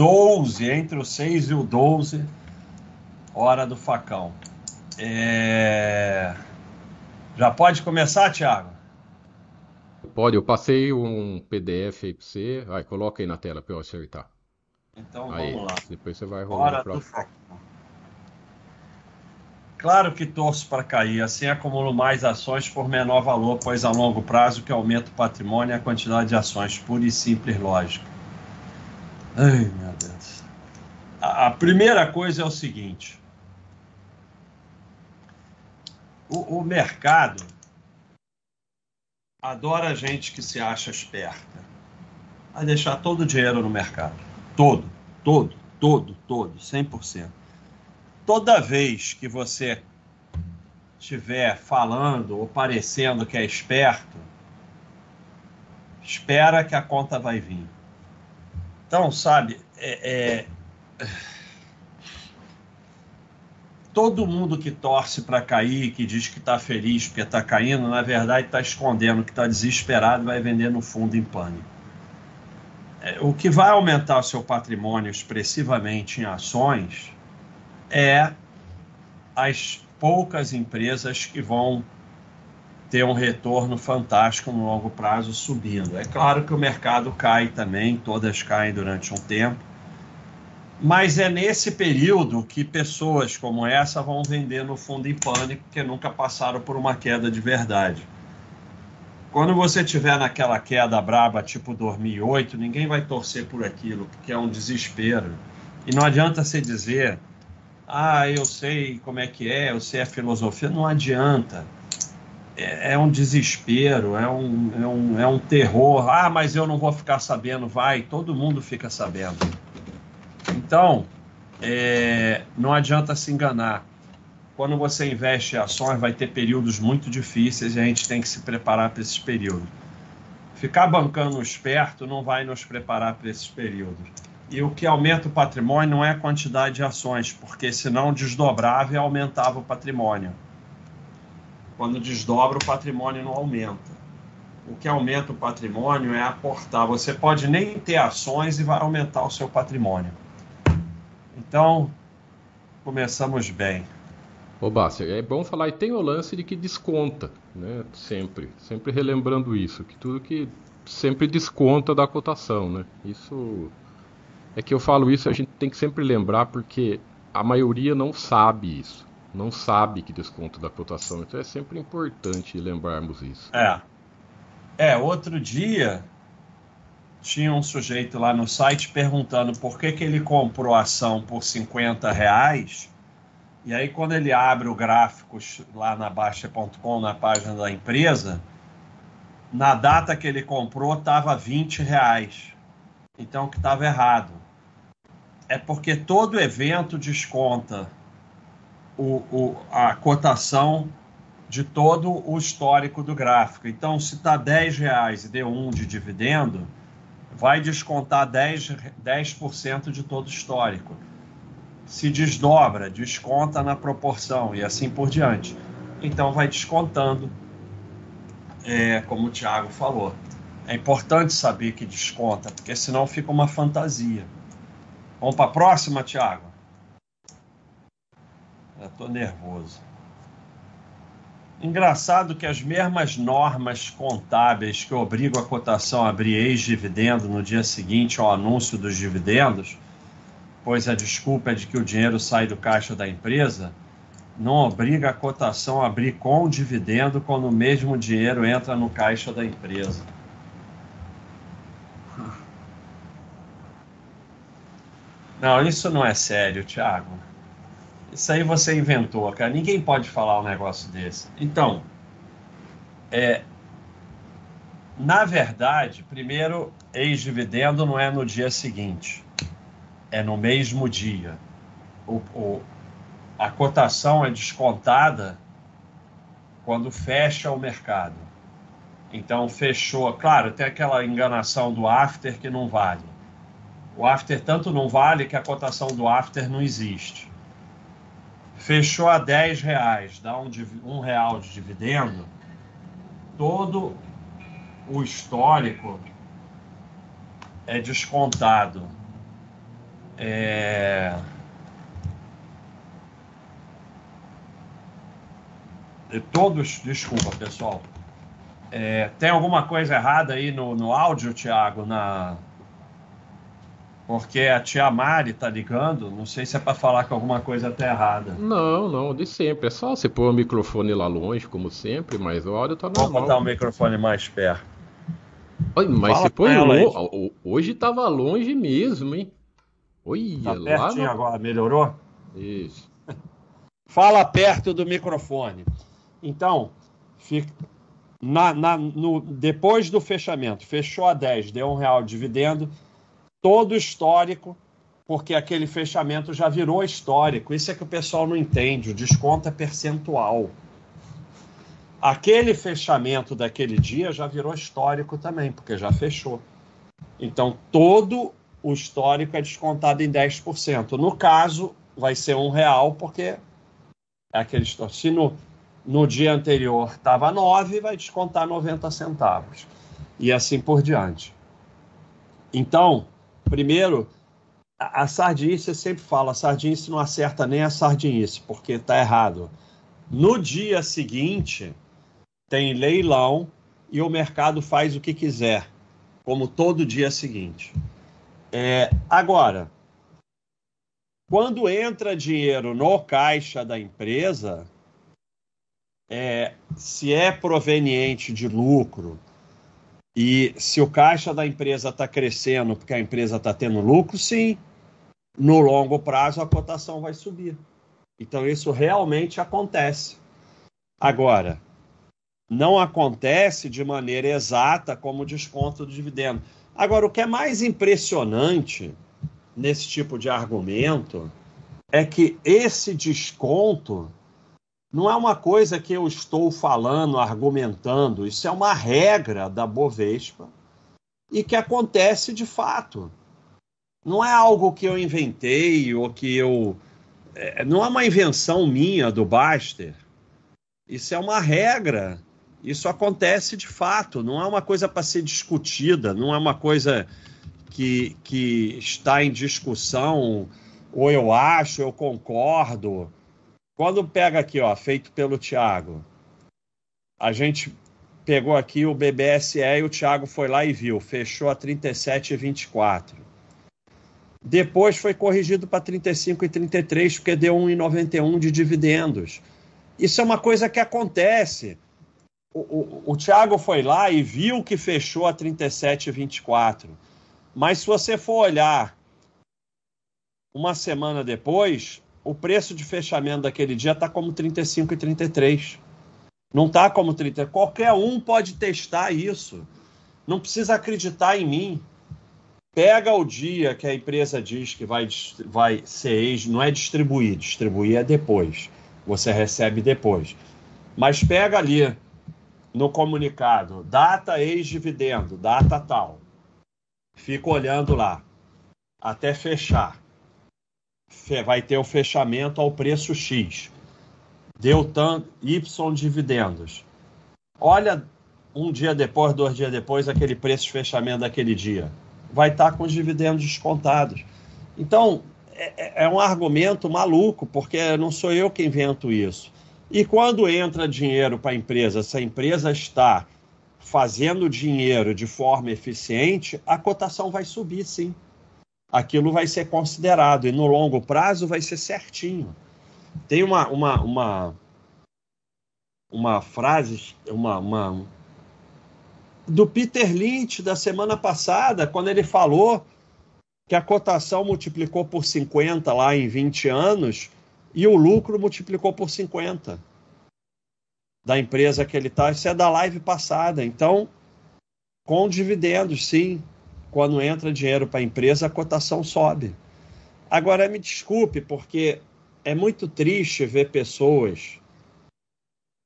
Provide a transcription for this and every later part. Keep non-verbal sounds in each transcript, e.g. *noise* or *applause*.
12, entre o 6 e o 12, hora do facão. É... Já pode começar, Thiago? Pode, eu passei um PDF aí para você. Vai, coloca aí na tela para eu acertar. Então aí, vamos lá. Depois você vai rolar para Claro que torço para cair, assim acumulo mais ações por menor valor, pois a longo prazo que aumenta o patrimônio e a quantidade de ações, pura e simples lógica. Ai, meu Deus. A, primeira coisa é o seguinte: o, o mercado adora gente que se acha esperta. A deixar todo o dinheiro no mercado. Todo, todo, todo, todo, 100%. Toda vez que você estiver falando ou parecendo que é esperto, espera que a conta vai vir. Então, sabe, é, é todo mundo que torce para cair, que diz que está feliz porque está caindo, na verdade está escondendo que está desesperado e vai vender no fundo em pânico. É, o que vai aumentar o seu patrimônio expressivamente em ações é as poucas empresas que vão ter um retorno fantástico no longo prazo subindo. É claro que o mercado cai também, todas caem durante um tempo, mas é nesse período que pessoas como essa vão vender no fundo em pânico, que nunca passaram por uma queda de verdade. Quando você tiver naquela queda braba, tipo 2008, ninguém vai torcer por aquilo, porque é um desespero. E não adianta você dizer, ah, eu sei como é que é, eu sei a filosofia. Não adianta. É, é um desespero, é um, é, um, é um terror. Ah, mas eu não vou ficar sabendo. Vai, todo mundo fica sabendo. Então, é, não adianta se enganar. Quando você investe em ações, vai ter períodos muito difíceis e a gente tem que se preparar para esses períodos. Ficar bancando esperto não vai nos preparar para esses períodos. E o que aumenta o patrimônio não é a quantidade de ações, porque senão desdobrava e aumentava o patrimônio. Quando desdobra, o patrimônio não aumenta. O que aumenta o patrimônio é aportar. Você pode nem ter ações e vai aumentar o seu patrimônio. Então, começamos bem. Ô, Bárcia, é bom falar, e tem o lance de que desconta, né? Sempre, sempre relembrando isso, que tudo que sempre desconta da cotação, né? Isso é que eu falo isso, a gente tem que sempre lembrar porque a maioria não sabe isso, não sabe que desconta da cotação, então é sempre importante lembrarmos isso. É. É, outro dia tinha um sujeito lá no site perguntando por que, que ele comprou a ação por 50 reais. E aí, quando ele abre o gráficos lá na Baixa.com, na página da empresa, na data que ele comprou estava 20 reais. Então, que estava errado. É porque todo evento desconta o, o, a cotação de todo o histórico do gráfico. Então, se está 10 reais e deu 1 de dividendo, vai descontar 10%, 10 de todo o histórico. Se desdobra, desconta na proporção e assim por diante. Então vai descontando, é, como o Tiago falou. É importante saber que desconta, porque senão fica uma fantasia. Vamos para a próxima, Tiago? Estou nervoso. Engraçado que as mesmas normas contábeis que obrigam a cotação a abrir ex-dividendo no dia seguinte ao anúncio dos dividendos, pois a desculpa é de que o dinheiro sai do caixa da empresa, não obriga a cotação a abrir com dividendo quando o mesmo dinheiro entra no caixa da empresa. Não, isso não é sério, Thiago. Isso aí você inventou, cara. Ninguém pode falar um negócio desse. Então, é, na verdade, primeiro, ex-dividendo não é no dia seguinte, é no mesmo dia. O, o, a cotação é descontada quando fecha o mercado. Então, fechou. Claro, tem aquela enganação do after que não vale. O after tanto não vale que a cotação do after não existe fechou a 10 reais, dá um, um real de dividendo, todo o histórico é descontado É... Todos, desculpa pessoal. É, tem alguma coisa errada aí no, no áudio, Thiago? Na... Porque a tia Mari tá ligando, não sei se é para falar que alguma coisa tá errada. Não, não, de sempre. É só você pôr o microfone lá longe, como sempre, mas o áudio tá normal. Vou botar o microfone mais perto. Oi, mas Fala você põe longe. Hoje tava longe mesmo, hein? Olha, tá pertinho no... agora, melhorou? Isso. Fala perto do microfone. Então, fica, na, na, no, depois do fechamento, fechou a 10, deu um real de dividendo, todo histórico, porque aquele fechamento já virou histórico. Isso é que o pessoal não entende, o desconto é percentual. Aquele fechamento daquele dia já virou histórico também, porque já fechou. Então, todo o histórico é descontado em 10%. No caso, vai ser um real, porque é aquele histórico. Se no, no dia anterior estava 9, vai descontar 90 centavos. E assim por diante. Então, primeiro, a, a sardinice, eu sempre falo, a sardinice não acerta nem a sardinice, porque está errado. No dia seguinte, tem leilão e o mercado faz o que quiser, como todo dia seguinte. É, agora, quando entra dinheiro no caixa da empresa, é, se é proveniente de lucro e se o caixa da empresa está crescendo porque a empresa está tendo lucro, sim, no longo prazo a cotação vai subir. Então isso realmente acontece. Agora, não acontece de maneira exata como desconto do dividendo. Agora, o que é mais impressionante nesse tipo de argumento é que esse desconto não é uma coisa que eu estou falando, argumentando, isso é uma regra da Bovespa e que acontece de fato. Não é algo que eu inventei ou que eu. É, não é uma invenção minha do Baster. Isso é uma regra. Isso acontece de fato. Não é uma coisa para ser discutida, não é uma coisa que, que está em discussão, ou eu acho, eu concordo quando pega aqui, ó, feito pelo Thiago, a gente pegou aqui o BBSE e o Thiago foi lá e viu, fechou a 37,24. Depois foi corrigido para 35,33 porque deu 1,91 de dividendos. Isso é uma coisa que acontece. O, o, o Thiago foi lá e viu que fechou a 37,24. Mas se você for olhar uma semana depois, o preço de fechamento daquele dia está como 35 e 33. Não está como 30. Qualquer um pode testar isso. Não precisa acreditar em mim. Pega o dia que a empresa diz que vai, vai ser ex, não é distribuir, distribuir é depois. Você recebe depois. Mas pega ali no comunicado, data ex-dividendo, data tal. Fica olhando lá até fechar vai ter o fechamento ao preço X. Deu Y dividendos. Olha um dia depois, dois dias depois, aquele preço de fechamento daquele dia. Vai estar com os dividendos descontados. Então, é, é, é um argumento maluco, porque não sou eu que invento isso. E quando entra dinheiro para a empresa, se a empresa está fazendo dinheiro de forma eficiente, a cotação vai subir, sim aquilo vai ser considerado e no longo prazo vai ser certinho. Tem uma, uma, uma, uma frase, uma, uma do Peter Lynch da semana passada, quando ele falou que a cotação multiplicou por 50 lá em 20 anos e o lucro multiplicou por 50 da empresa que ele está. Isso é da live passada. Então, com dividendos, sim quando entra dinheiro para a empresa, a cotação sobe. Agora, me desculpe, porque é muito triste ver pessoas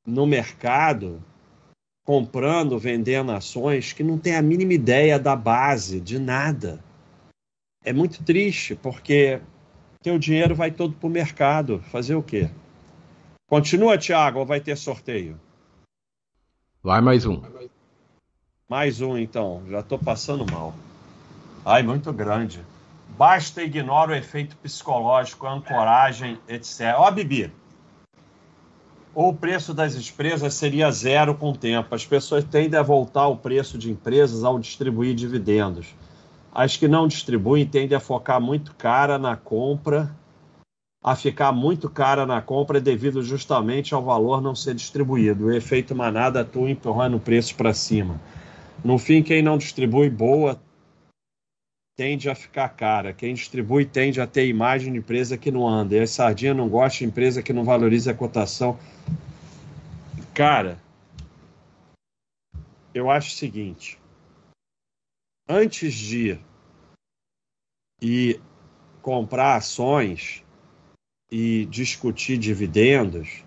no mercado comprando, vendendo ações que não têm a mínima ideia da base, de nada. É muito triste, porque teu dinheiro vai todo para o mercado. Fazer o quê? Continua, Thiago, ou vai ter sorteio? Vai mais um. Mais um, então. Já estou passando mal. Ai, muito grande. Basta ignorar o efeito psicológico, a ancoragem, etc. Ó, Bibi, ou o preço das empresas seria zero com o tempo. As pessoas tendem a voltar o preço de empresas ao distribuir dividendos. As que não distribuem tendem a focar muito cara na compra, a ficar muito cara na compra devido justamente ao valor não ser distribuído. O efeito manada atua empurrando o preço para cima. No fim, quem não distribui boa tende a ficar cara. Quem distribui tende a ter imagem de empresa que não anda. E a sardinha não gosta de empresa que não valoriza a cotação. Cara, eu acho o seguinte: antes de ir comprar ações e discutir dividendos,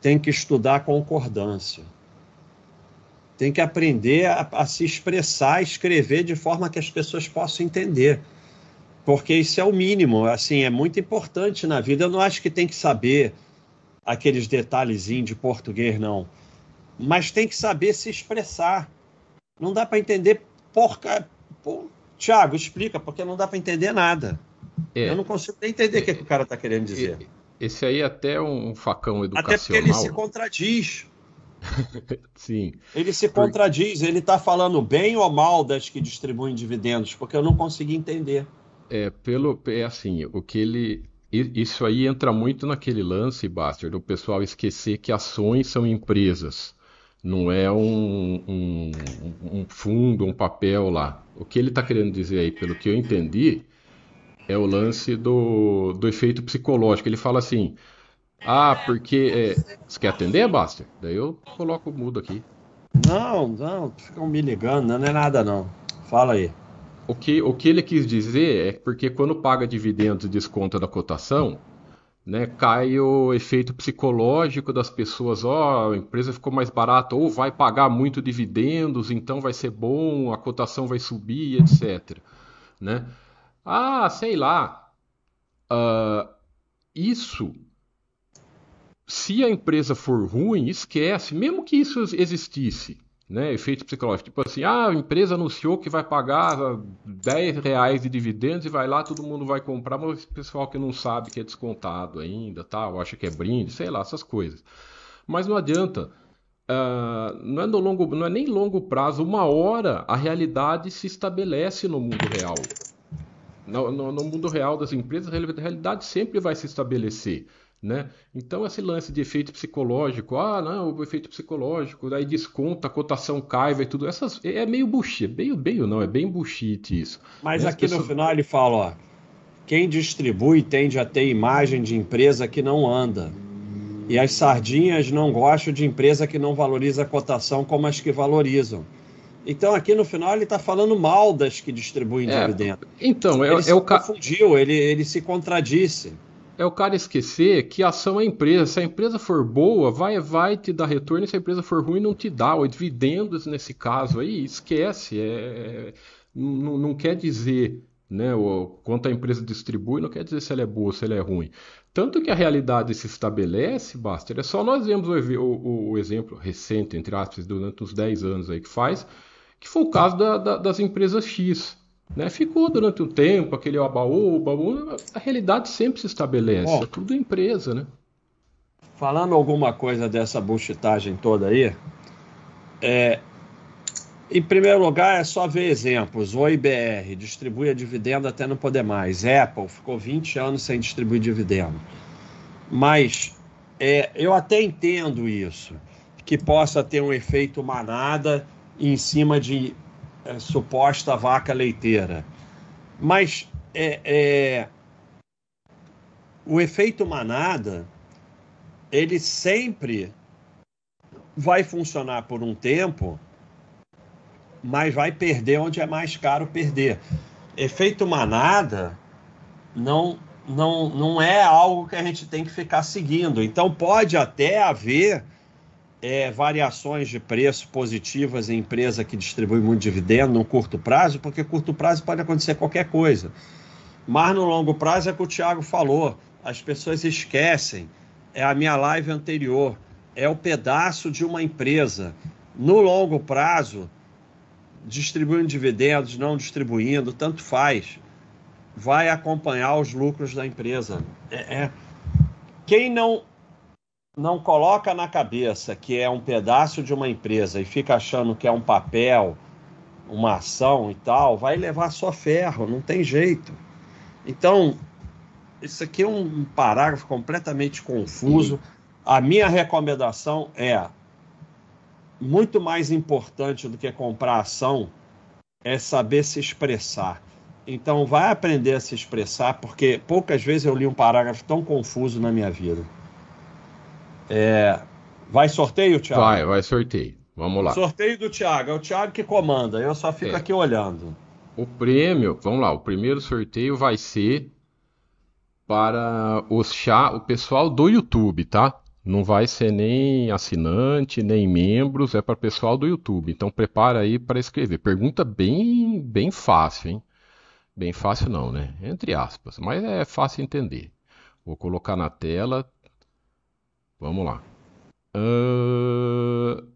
tem que estudar concordância tem que aprender a, a, se expressar, escrever de forma que as pessoas possam entender. Porque isso é o mínimo, assim, é muito importante na vida. Eu não acho que tem que saber aqueles detalhezinhos de português, não. Mas tem que saber se expressar. Não dá para entender porca. Pô, Tiago, explica, porque não dá para entender nada. É. Eu não consigo nem entender o que, é, que o cara está querendo dizer. Esse aí é até um facão educacional. Até porque ele se contradiz. *laughs* Sim. Ele se contradiz, ele está falando bem ou mal das que distribuem dividendos, porque eu não consegui entender. É, pelo, é assim, o que ele. Isso aí entra muito naquele lance, Baster, do pessoal esquecer que ações são empresas, não é um, um, um fundo, um papel lá. O que ele está querendo dizer aí, pelo que eu entendi, é o lance do, do efeito psicológico. Ele fala assim: ah, porque. É... Você quer atender, Buster? Daí eu coloco o mudo aqui. Não, não, ficam me ligando, não é nada não. Fala aí. O que, o que ele quis dizer é porque quando paga dividendos e desconta da cotação, né, cai o efeito psicológico das pessoas, ó, oh, a empresa ficou mais barata, ou vai pagar muito dividendos, então vai ser bom, a cotação vai subir, etc. Né? Ah, sei lá. Uh, isso se a empresa for ruim, esquece, mesmo que isso existisse, né? Efeito psicológico. Tipo assim, ah, a empresa anunciou que vai pagar 10 reais de dividendos e vai lá, todo mundo vai comprar, mas o pessoal que não sabe que é descontado ainda, tá? Ou acha que é brinde, sei lá, essas coisas. Mas não adianta. Uh, não, é no longo, não é nem longo prazo, uma hora a realidade se estabelece no mundo real. No, no, no mundo real das empresas, a realidade sempre vai se estabelecer. Né? Então, esse lance de efeito psicológico, ah, não, o efeito psicológico, daí desconta, a cotação cai, vai tudo. Essas, é meio bullshit, meio, meio não, é bem bullshit isso. Mas aqui pessoas... no final ele fala, ó, quem distribui tende a ter imagem de empresa que não anda. E as sardinhas não gostam de empresa que não valoriza a cotação como as que valorizam. Então, aqui no final, ele está falando mal das que distribuem é, dividendos. Então, é, ele é se o confundiu, ele, ele se contradisse é o cara esquecer que a ação é empresa. Se a empresa for boa, vai, vai te dar retorno. E se a empresa for ruim, não te dá. O dividendos, nesse caso aí, esquece. É, é, não, não, quer dizer né, o, quanto a empresa distribui, não quer dizer se ela é boa ou se ela é ruim. Tanto que a realidade se estabelece, Baster, é só nós vemos o, o, o, exemplo recente, entre aspas, durante uns 10 anos aí que faz, que foi o caso da, da, das empresas X. Né? Ficou durante um tempo aquele abaú, baú, a realidade sempre se estabelece, Bom, é tudo empresa, né? Falando alguma coisa dessa buchitagem toda aí, é, em primeiro lugar, é só ver exemplos. O IBR distribui a dividendo até não poder mais. Apple ficou 20 anos sem distribuir dividendo. Mas é, eu até entendo isso, que possa ter um efeito manada em cima de é, suposta vaca leiteira. Mas é, é, o efeito manada, ele sempre vai funcionar por um tempo, mas vai perder onde é mais caro perder. Efeito manada não, não, não é algo que a gente tem que ficar seguindo. Então pode até haver é, variações de preço positivas em empresa que distribui muito dividendo no curto prazo, porque curto prazo pode acontecer qualquer coisa. Mas no longo prazo é o que o Thiago falou, as pessoas esquecem. É a minha live anterior, é o pedaço de uma empresa. No longo prazo, distribuindo dividendos, não distribuindo, tanto faz. vai acompanhar os lucros da empresa. É, é, Quem não, não coloca na cabeça que é um pedaço de uma empresa e fica achando que é um papel, uma ação e tal, vai levar só ferro, não tem jeito. Então, isso aqui é um parágrafo completamente confuso. A minha recomendação é muito mais importante do que comprar ação é saber se expressar. Então, vai aprender a se expressar, porque poucas vezes eu li um parágrafo tão confuso na minha vida. É... Vai sorteio, Thiago? Vai, vai sorteio. Vamos lá. Sorteio do Thiago. É o Thiago que comanda. Eu só fico é. aqui olhando. O prêmio, vamos lá. O primeiro sorteio vai ser para os chá, o pessoal do YouTube, tá? Não vai ser nem assinante, nem membros, é para o pessoal do YouTube. Então prepara aí para escrever. Pergunta bem, bem fácil, hein? Bem fácil não, né? Entre aspas, mas é fácil entender. Vou colocar na tela. Vamos lá. Uh...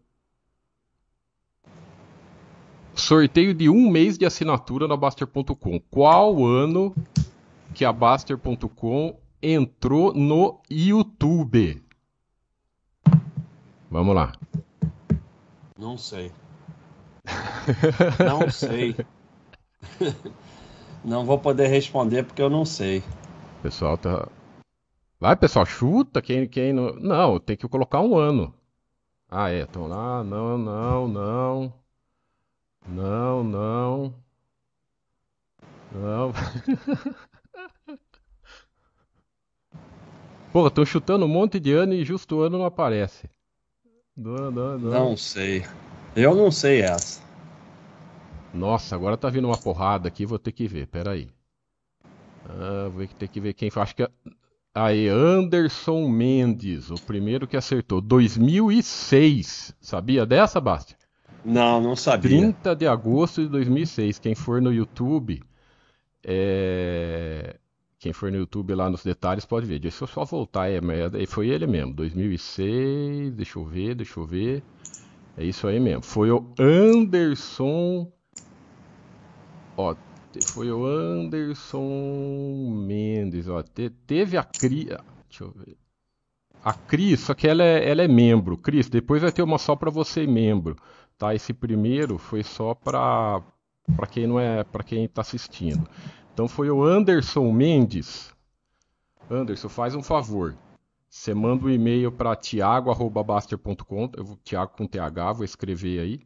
Sorteio de um mês de assinatura na Baster.com. Qual ano que a Baster.com entrou no YouTube? Vamos lá. Não sei. *laughs* Não sei. Não vou poder responder porque eu não sei. O pessoal tá. Vai, pessoal, chuta quem, quem não. Não, tem que colocar um ano. Ah, é. Então lá, não, não, não. Não, não. Não. *laughs* Porra, estão chutando um monte de ano e justo o ano não aparece. Não, não, não. Não sei. Eu não sei essa. Nossa, agora tá vindo uma porrada aqui, vou ter que ver, peraí. Ah, vou ter que ver quem faz. Acho que. É... Aí, Anderson Mendes, o primeiro que acertou. 2006. Sabia dessa, Basti? Não, não sabia. 30 de agosto de 2006. Quem for no YouTube. É... Quem for no YouTube lá nos detalhes pode ver. Deixa eu só voltar. É, foi ele mesmo. 2006. Deixa eu ver, deixa eu ver. É isso aí mesmo. Foi o Anderson Ó, foi o Anderson Mendes, ó. Te, teve a Cris. Deixa eu ver. A Cris, só que ela é, ela é membro. Cris, depois vai ter uma só para você membro, tá? Esse primeiro foi só para para quem não é, para quem tá assistindo. Então foi o Anderson Mendes. Anderson, faz um favor. Você manda um e-mail para tiago@baster.com, Tiago com TH, vou escrever aí.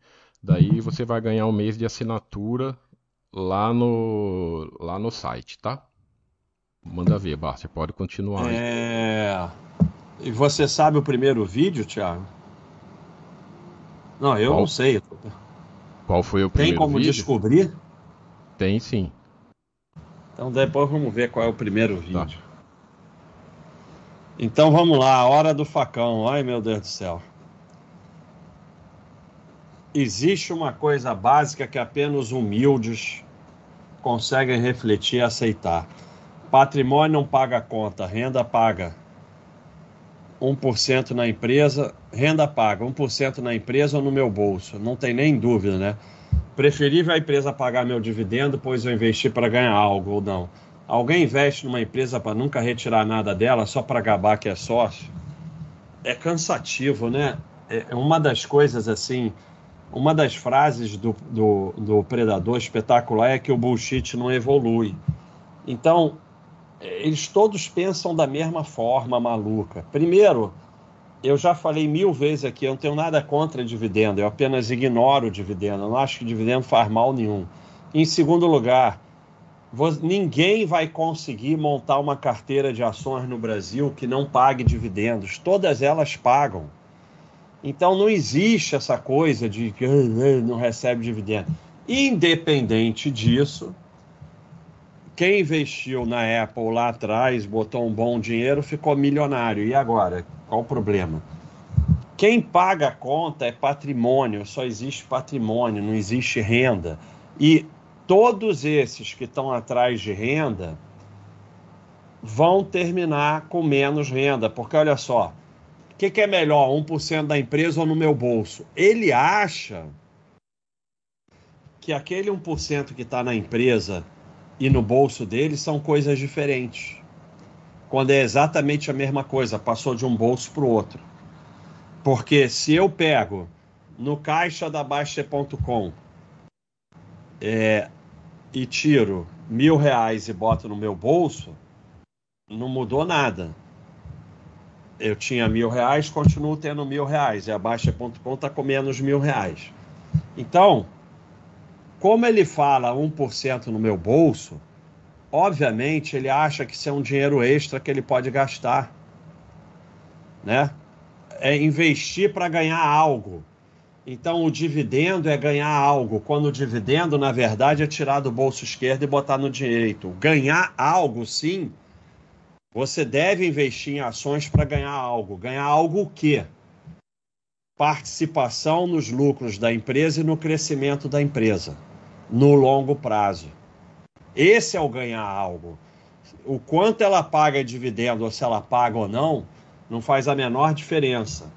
Daí você vai ganhar um mês de assinatura lá no, lá no site, tá? Manda ver, Bar, você pode continuar aí. É... E você sabe o primeiro vídeo, Thiago? Não, eu Qual? não sei. Qual foi o primeiro Tem como vídeo? descobrir? Tem sim. Então depois vamos ver qual é o primeiro tá. vídeo. Tá. Então vamos lá, a hora do facão. Ai meu Deus do céu existe uma coisa básica que apenas humildes conseguem refletir e aceitar. Patrimônio não paga conta, renda paga. 1% na empresa, renda paga. 1% na empresa ou no meu bolso. Não tem nem dúvida, né? Preferível a empresa pagar meu dividendo, pois eu investi para ganhar algo ou não. Alguém investe numa empresa para nunca retirar nada dela só para gabar que é sócio? É cansativo, né? É uma das coisas assim uma das frases do, do, do Predador espetacular é que o bullshit não evolui. Então, eles todos pensam da mesma forma maluca. Primeiro, eu já falei mil vezes aqui, eu não tenho nada contra dividendo, eu apenas ignoro o dividendo, eu não acho que dividendo faz mal nenhum. Em segundo lugar, ninguém vai conseguir montar uma carteira de ações no Brasil que não pague dividendos, todas elas pagam. Então não existe essa coisa de que não recebe dividendo. Independente disso, quem investiu na Apple lá atrás, botou um bom dinheiro, ficou milionário. E agora? Qual o problema? Quem paga a conta é patrimônio, só existe patrimônio, não existe renda. E todos esses que estão atrás de renda vão terminar com menos renda, porque olha só, o que, que, é melhor, 1% da empresa ou no meu bolso? Ele acha que aquele 1% que está na empresa e no bolso dele são coisas diferentes. Quando é exatamente a mesma coisa, passou de um bolso para o outro. Porque se eu pego no caixa da Baixa.com é, e tiro mil reais e boto no meu bolso, não mudou nada. Eu tinha mil reais, continuo tendo mil reais. E a Baixa.com está com menos mil reais. Então, como ele fala 1% no meu bolso, obviamente ele acha que isso é um dinheiro extra que ele pode gastar. Né? É investir para ganhar algo. Então o dividendo é ganhar algo, quando o dividendo, na verdade, é tirar do bolso esquerdo e botar no direito. Ganhar algo, sim, você deve investir em ações para ganhar algo. Ganhar algo o quê? Participação nos lucros da empresa e no crescimento da empresa, no longo prazo. Esse é o ganhar algo. O quanto ela paga dividendo, ou se ela paga ou não, não faz a menor diferença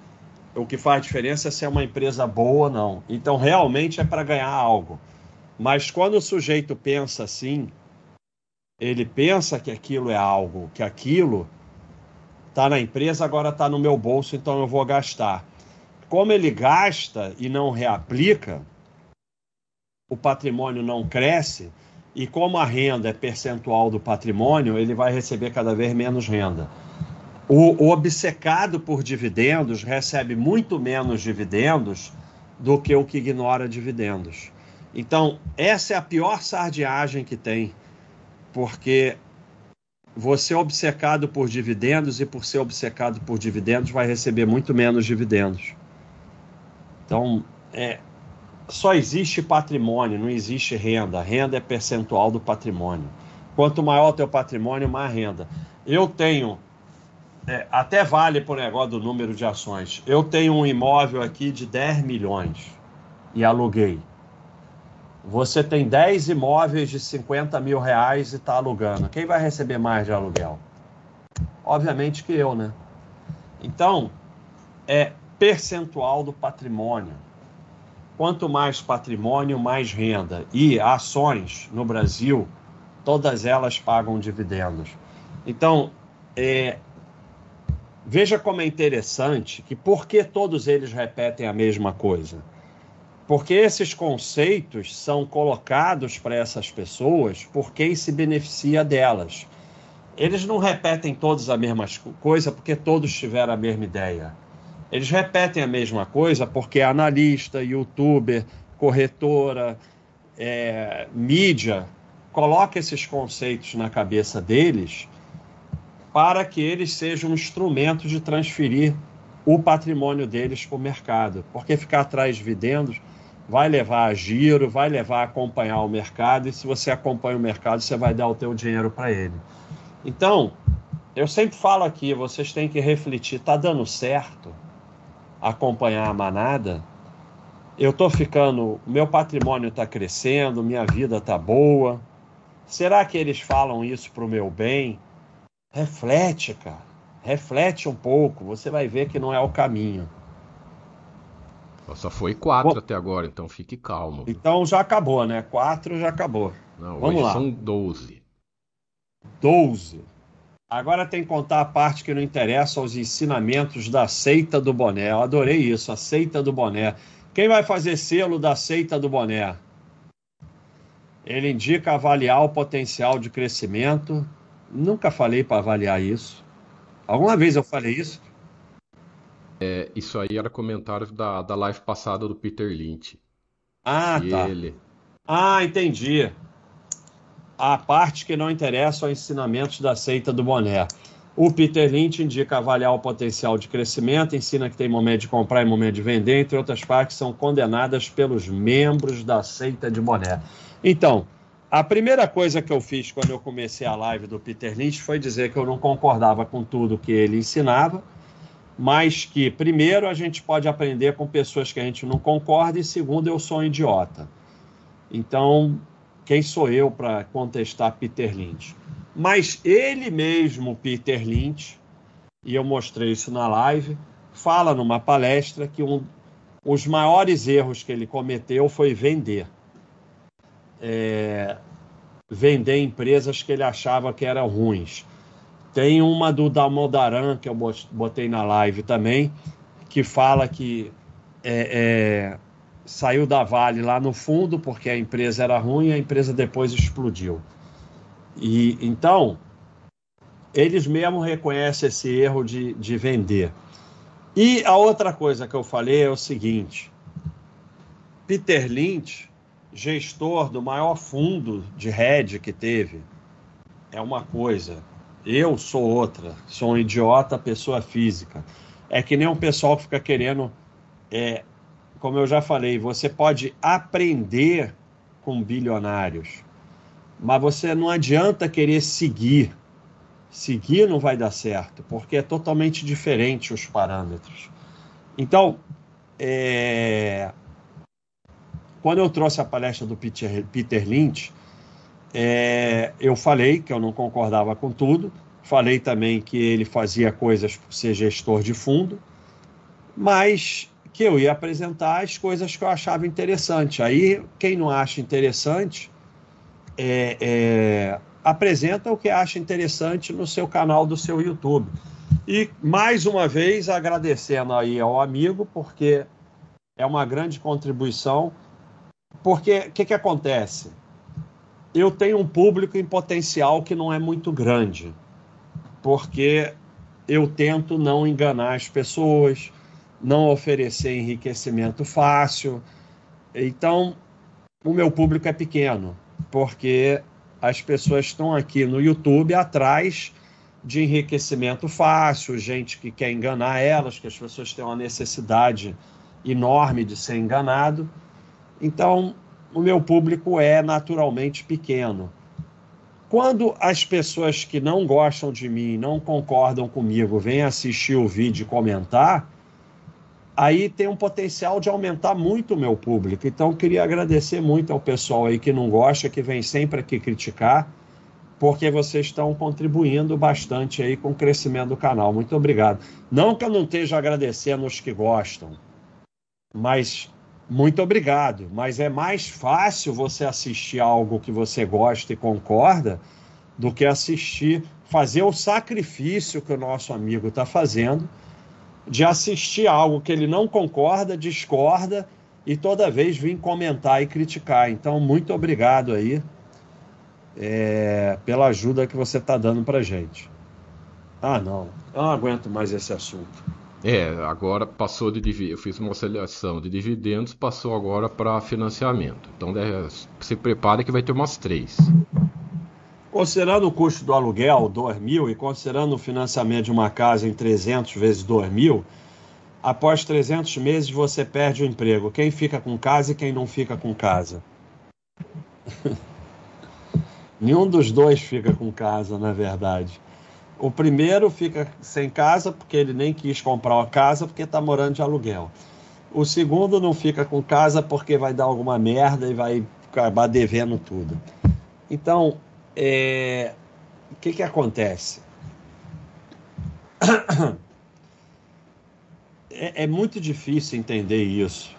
o que faz diferença é se é uma empresa boa ou não. Então, realmente é para ganhar algo. Mas quando o sujeito pensa assim, ele pensa que aquilo é algo, que aquilo está na empresa, agora está no meu bolso, então eu vou gastar. Como ele gasta e não reaplica, o patrimônio não cresce, e como a renda é percentual do patrimônio, ele vai receber cada vez menos renda. O, o obcecado por dividendos recebe muito menos dividendos do que o que ignora dividendos. Então, essa é a pior sardiagem que tem, porque você obcecado por dividendos e por ser obcecado por dividendos vai receber muito menos dividendos. Então, é, só existe patrimônio, não existe renda. Renda é percentual do patrimônio. Quanto maior o teu patrimônio, mais renda. Eu tenho é, até vale para o negócio do número de ações. Eu tenho um imóvel aqui de 10 milhões e aluguei. Você tem 10 imóveis de 50 mil reais e está alugando. Quem vai receber mais de aluguel? Obviamente que eu, né? Então, é percentual do patrimônio. Quanto mais patrimônio, mais renda. E ações no Brasil, todas elas pagam dividendos. Então, é, Veja como é interessante que por que todos eles repetem a mesma coisa? Porque esses conceitos são colocados para essas pessoas por quem se beneficia delas. Eles não repetem todos a mesma coisa porque todos tiveram a mesma ideia. Eles repetem a mesma coisa porque analista, youtuber, corretora, é, mídia coloca esses conceitos na cabeça deles para que eles sejam um instrumento de transferir o patrimônio deles para o mercado. Porque ficar atrás de dividendos vai levar a giro, vai levar a acompanhar o mercado, e se você acompanha o mercado, você vai dar o teu dinheiro para ele. Então, eu sempre falo aqui, vocês têm que refletir, está dando certo acompanhar a manada? Eu estou ficando, meu patrimônio está crescendo, minha vida está boa. Será que eles falam isso para o meu bem? Reflete, cara. Reflete um pouco. Você vai ver que não é o caminho. Só foi quatro Bom, até agora, então fique calmo. Então já acabou, né? Quatro já acabou. Não, Vamos lá. São doze. Doze. Agora tem que contar a parte que não interessa aos ensinamentos da seita do boné. Eu adorei isso, a seita do boné. Quem vai fazer selo da seita do boné? Ele indica avaliar o potencial de crescimento, Nunca falei para avaliar isso. Alguma vez eu falei isso? É, isso aí era comentário da, da live passada do Peter Lynch. Ah, e tá. Ele... Ah, entendi. A parte que não interessa aos ensinamentos da seita do boné. O Peter Lynch indica avaliar o potencial de crescimento, ensina que tem momento de comprar e momento de vender, entre outras partes, são condenadas pelos membros da seita de boné. Então, a primeira coisa que eu fiz quando eu comecei a live do Peter Lynch foi dizer que eu não concordava com tudo que ele ensinava, mas que, primeiro, a gente pode aprender com pessoas que a gente não concorda, e segundo, eu sou um idiota. Então, quem sou eu para contestar Peter Lynch? Mas ele mesmo, Peter Lynch, e eu mostrei isso na live, fala numa palestra que um, os maiores erros que ele cometeu foi vender. É, vender empresas que ele achava que eram ruins. Tem uma do Damodaran, que eu botei na live também, que fala que é, é, saiu da Vale lá no fundo porque a empresa era ruim e a empresa depois explodiu. E então eles mesmo reconhecem esse erro de, de vender. E a outra coisa que eu falei é o seguinte: Peter Lynch, gestor do maior fundo de hedge que teve, é uma coisa. Eu sou outra. Sou um idiota, pessoa física. É que nem um pessoal que fica querendo é, como eu já falei, você pode aprender com bilionários, mas você não adianta querer seguir. Seguir não vai dar certo, porque é totalmente diferente os parâmetros. Então, é... quando eu trouxe a palestra do Peter, Peter Lynch, é... eu falei que eu não concordava com tudo, falei também que ele fazia coisas por ser gestor de fundo, mas que eu ia apresentar as coisas que eu achava interessante. Aí, quem não acha interessante, é, é, apresenta o que acha interessante no seu canal do seu YouTube. E, mais uma vez, agradecendo aí ao amigo, porque é uma grande contribuição. Porque o que, que acontece? Eu tenho um público em potencial que não é muito grande, porque eu tento não enganar as pessoas, não oferecer enriquecimento fácil. Então, o meu público é pequeno, porque as pessoas estão aqui no YouTube atrás de enriquecimento fácil, gente que quer enganar elas, que as pessoas têm uma necessidade enorme de ser enganado. Então, o meu público é naturalmente pequeno. Quando as pessoas que não gostam de mim, não concordam comigo, vêm assistir o vídeo e comentar, aí tem um potencial de aumentar muito o meu público. Então, queria agradecer muito ao pessoal aí que não gosta, que vem sempre aqui criticar, porque vocês estão contribuindo bastante aí com o crescimento do canal. Muito obrigado. Não que eu não esteja agradecendo os que gostam, mas muito obrigado. Mas é mais fácil você assistir algo que você gosta e concorda do que assistir, fazer o sacrifício que o nosso amigo está fazendo de assistir algo que ele não concorda, discorda e toda vez vir comentar e criticar. Então, muito obrigado aí é, pela ajuda que você está dando para gente. Ah, não, eu não aguento mais esse assunto. É, agora passou de eu fiz uma seleção de dividendos, passou agora para financiamento. Então, se prepare que vai ter umas três. Considerando o custo do aluguel, 2 mil, e considerando o financiamento de uma casa em 300 vezes 2 mil, após 300 meses você perde o emprego. Quem fica com casa e quem não fica com casa? *laughs* Nenhum dos dois fica com casa, na verdade. O primeiro fica sem casa porque ele nem quis comprar uma casa porque está morando de aluguel. O segundo não fica com casa porque vai dar alguma merda e vai acabar devendo tudo. Então, é, o que, que acontece? É, é muito difícil entender isso.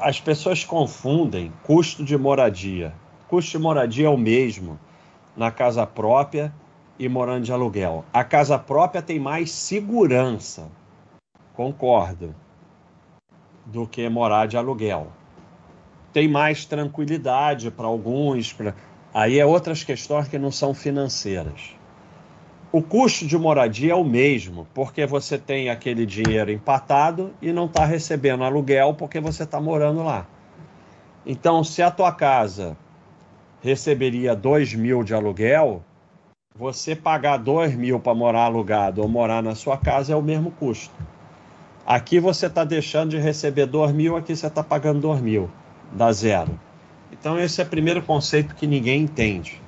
As pessoas confundem custo de moradia. Custo de moradia é o mesmo na casa própria e morando de aluguel. A casa própria tem mais segurança, concordo, do que morar de aluguel. Tem mais tranquilidade para alguns, pra Aí é outras questões que não são financeiras. O custo de moradia é o mesmo, porque você tem aquele dinheiro empatado e não está recebendo aluguel porque você está morando lá. Então, se a tua casa receberia 2 mil de aluguel, você pagar 2 mil para morar alugado ou morar na sua casa é o mesmo custo. Aqui você está deixando de receber 2 mil, aqui você está pagando 2 mil, dá zero. Então, esse é o primeiro conceito que ninguém entende,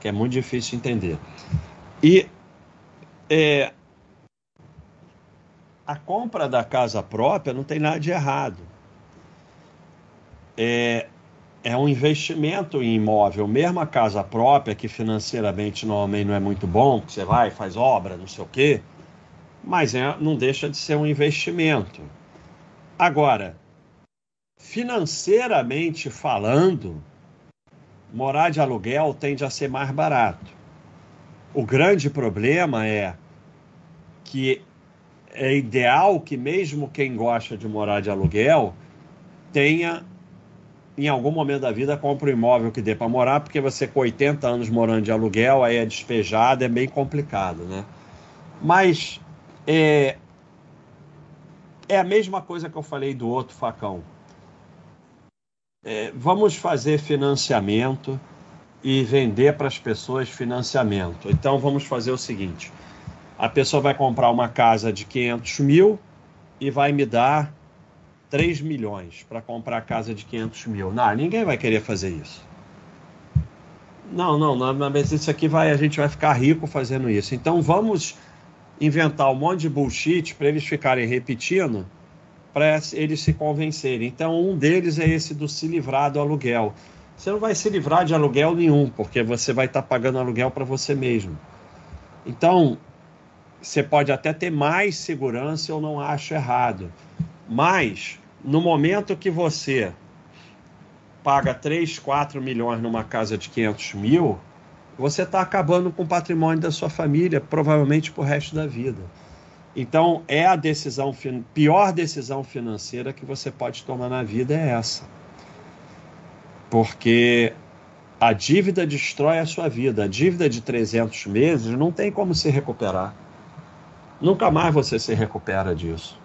que é muito difícil de entender. E é, a compra da casa própria não tem nada de errado. É, é um investimento em imóvel, mesmo a casa própria, que financeiramente normalmente não é muito bom, que você vai, faz obra, não sei o quê, mas é, não deixa de ser um investimento. Agora, financeiramente falando, morar de aluguel tende a ser mais barato. O grande problema é que é ideal que mesmo quem gosta de morar de aluguel tenha em algum momento da vida compra um imóvel que dê para morar, porque você com 80 anos morando de aluguel, aí é despejado, é bem complicado, né? Mas é, é a mesma coisa que eu falei do outro facão. É, vamos fazer financiamento e vender para as pessoas financiamento. Então vamos fazer o seguinte: a pessoa vai comprar uma casa de 500 mil e vai me dar 3 milhões para comprar a casa de 500 mil. Não, ninguém vai querer fazer isso. Não, não, não, mas isso aqui vai, a gente vai ficar rico fazendo isso. Então vamos inventar um monte de bullshit para eles ficarem repetindo, para eles se convencerem. Então um deles é esse do se livrar do aluguel. Você não vai se livrar de aluguel nenhum, porque você vai estar tá pagando aluguel para você mesmo. Então, você pode até ter mais segurança, eu não acho errado. Mas, no momento que você paga 3, 4 milhões numa casa de 500 mil, você está acabando com o patrimônio da sua família, provavelmente para o resto da vida. Então, é a decisão, pior decisão financeira que você pode tomar na vida é essa. Porque a dívida destrói a sua vida. A dívida de 300 meses não tem como se recuperar. Nunca mais você se recupera disso.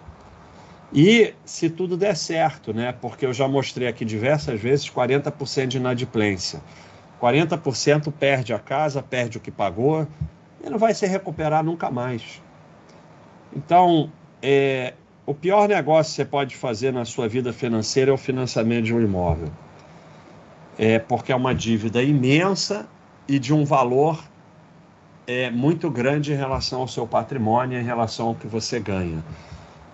E se tudo der certo, né? Porque eu já mostrei aqui diversas vezes 40% de inadimplência. 40% perde a casa, perde o que pagou e não vai se recuperar nunca mais. Então, é, o pior negócio que você pode fazer na sua vida financeira é o financiamento de um imóvel. É porque é uma dívida imensa e de um valor é muito grande em relação ao seu patrimônio, em relação ao que você ganha.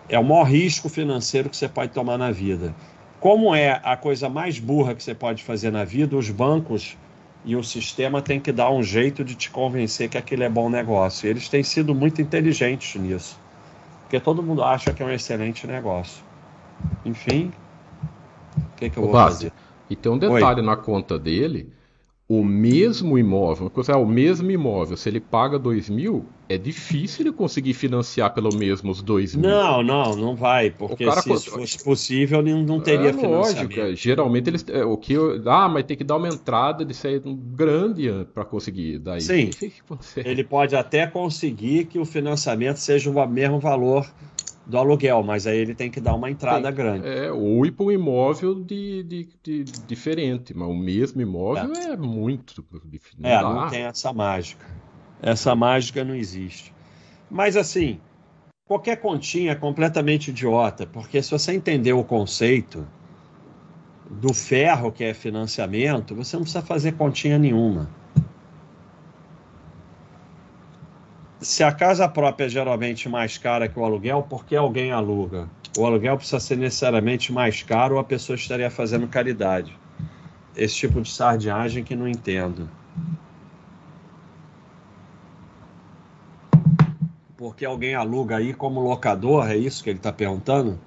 É o maior risco financeiro que você pode tomar na vida. Como é a coisa mais burra que você pode fazer na vida, os bancos e o sistema têm que dar um jeito de te convencer que aquilo é bom negócio. E eles têm sido muito inteligentes nisso. Porque todo mundo acha que é um excelente negócio. Enfim, o que, que eu Ô, vou fazer? E tem um detalhe Oi. na conta dele o mesmo imóvel, o mesmo imóvel, se ele paga 2 mil, é difícil ele conseguir financiar pelo mesmo os 2 mil. Não, não, não vai, porque cara, se isso fosse possível, não, não teria é, lógico, é, geralmente eles, é, o que eu, ah, mas tem que dar uma entrada de ser grande para conseguir daí. Sim, *laughs* ele pode até conseguir que o financiamento seja o mesmo valor do aluguel, mas aí ele tem que dar uma entrada tem, grande. É, ou ir para um imóvel de, de, de, diferente, mas o mesmo imóvel é, é muito diferente. É, não tem essa mágica. Essa mágica não existe. Mas assim, qualquer continha é completamente idiota, porque se você entender o conceito do ferro que é financiamento, você não precisa fazer continha nenhuma. Se a casa própria é geralmente mais cara que o aluguel, por que alguém aluga? O aluguel precisa ser necessariamente mais caro ou a pessoa estaria fazendo caridade? Esse tipo de sardinhagem que não entendo. Porque alguém aluga aí como locador, é isso que ele está perguntando?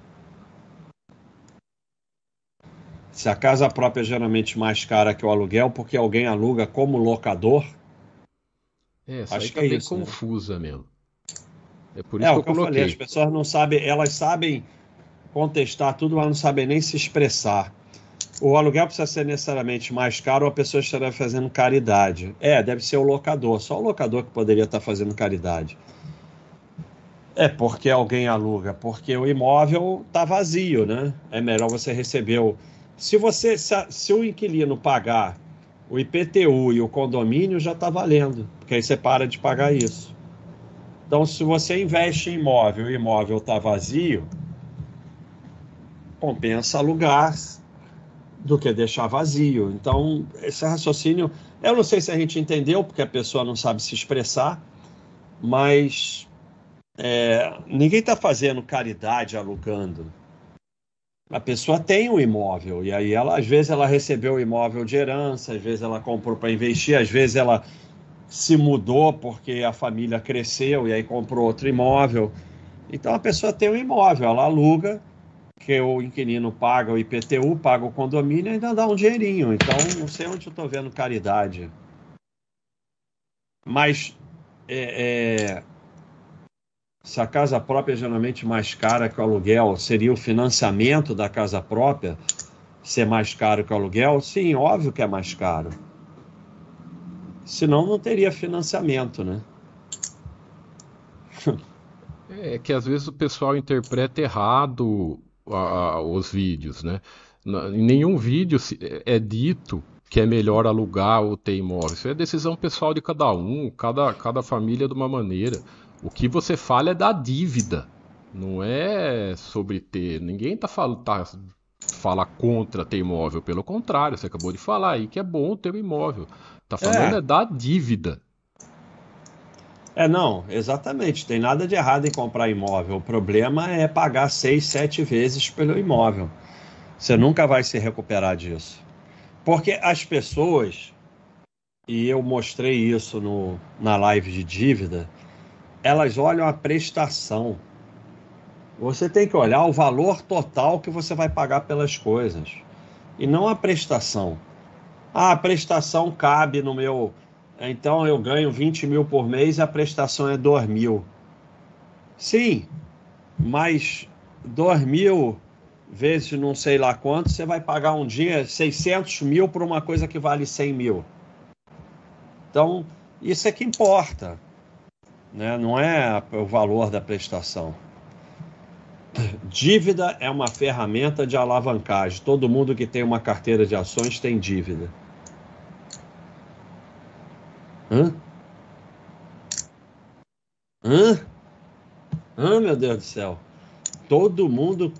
Se a casa própria é geralmente mais cara que o aluguel, porque alguém aluga como locador? É, essa Acho aí tá é bem isso, né? confusa né? mesmo. É por é, isso é, que eu, que eu coloquei. Falei, as pessoas não sabem, elas sabem contestar tudo, mas não sabem nem se expressar. O aluguel precisa ser necessariamente mais caro ou a pessoa estaria fazendo caridade. É, deve ser o locador, só o locador que poderia estar fazendo caridade. É porque alguém aluga, porque o imóvel está vazio, né? É melhor você receber o. Se você, se, se o inquilino pagar o IPTU e o condomínio já está valendo, porque aí você para de pagar isso. Então, se você investe em imóvel e o imóvel está vazio, compensa alugar do que deixar vazio. Então, esse raciocínio, eu não sei se a gente entendeu, porque a pessoa não sabe se expressar, mas é, ninguém está fazendo caridade alugando a pessoa tem o um imóvel e aí ela às vezes ela recebeu o imóvel de herança, às vezes ela comprou para investir, às vezes ela se mudou porque a família cresceu e aí comprou outro imóvel. Então a pessoa tem um imóvel, ela aluga que o inquilino paga o IPTU, paga o condomínio e ainda dá um dinheirinho. Então, não sei onde eu estou vendo caridade. Mas é, é, se a casa própria é geralmente mais cara que o aluguel, seria o financiamento da casa própria ser mais caro que o aluguel? Sim, óbvio que é mais caro. Senão não teria financiamento, né? *laughs* É que às vezes o pessoal interpreta errado a, os vídeos, né? Em nenhum vídeo é dito que é melhor alugar ou ter imóvel. Isso é decisão pessoal de cada um, cada, cada família de uma maneira. O que você fala é da dívida, não é sobre ter. Ninguém tá falando. Tá, fala contra ter imóvel, pelo contrário, você acabou de falar aí que é bom ter um imóvel. Tá falando é, é da dívida. É, não, exatamente. Tem nada de errado em comprar imóvel. O problema é pagar seis, sete vezes pelo imóvel. Você nunca vai se recuperar disso. Porque as pessoas, e eu mostrei isso no, na live de dívida, elas olham a prestação. Você tem que olhar o valor total que você vai pagar pelas coisas. E não a prestação. Ah, a prestação cabe no meu então eu ganho 20 mil por mês e a prestação é 2 mil. Sim, mas 2 mil vezes não sei lá quanto, você vai pagar um dia 600 mil por uma coisa que vale 100 mil. Então, isso é que importa, né? não é o valor da prestação. Dívida é uma ferramenta de alavancagem. Todo mundo que tem uma carteira de ações tem dívida. Hã? Hã? Hã, meu Deus do céu. Todo mundo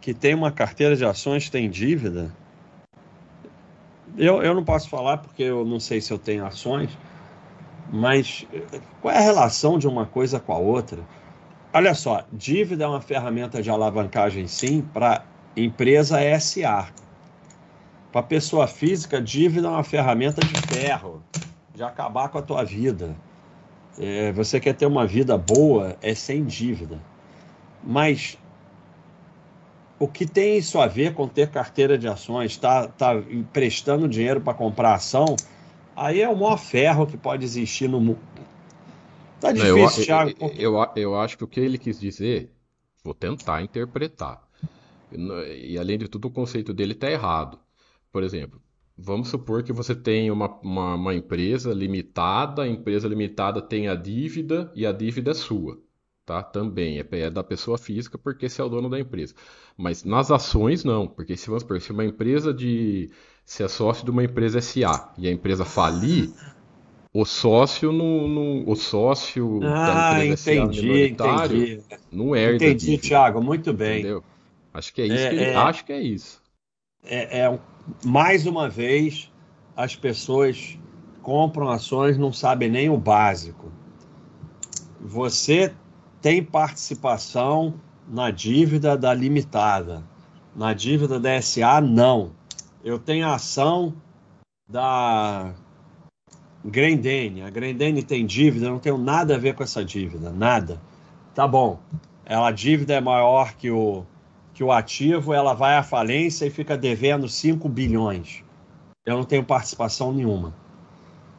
que tem uma carteira de ações tem dívida? Eu, eu não posso falar porque eu não sei se eu tenho ações, mas qual é a relação de uma coisa com a outra? Olha só, dívida é uma ferramenta de alavancagem, sim, para empresa SA. Para pessoa física, dívida é uma ferramenta de ferro de acabar com a tua vida. É, você quer ter uma vida boa, é sem dívida. Mas o que tem isso a ver com ter carteira de ações, tá, tá emprestando dinheiro para comprar ação, aí é o maior ferro que pode existir no mundo. Tá difícil, eu, Thiago. Eu, eu, eu, acho que o que ele quis dizer, vou tentar interpretar. E além de tudo, o conceito dele está errado. Por exemplo, Vamos supor que você tem uma, uma, uma, empresa limitada, a empresa limitada tem a dívida e a dívida é sua, tá? Também é, é da pessoa física porque você é o dono da empresa. Mas nas ações não, porque se vamos supor, se uma empresa de se é sócio de uma empresa SA e a empresa falir, o sócio no, no o sócio ah, da empresa entendi, SA entendi. não herda Entendi, Thiago, muito bem. Entendeu? Acho que é isso é, que ele, é... acho que é isso. É, é, mais uma vez, as pessoas compram ações, não sabem nem o básico. Você tem participação na dívida da limitada. Na dívida da SA, não. Eu tenho ação da Grendene. A Grendene tem dívida, eu não tenho nada a ver com essa dívida, nada. Tá bom. Ela, a dívida é maior que o, que o ativo ela vai à falência e fica devendo 5 bilhões. Eu não tenho participação nenhuma.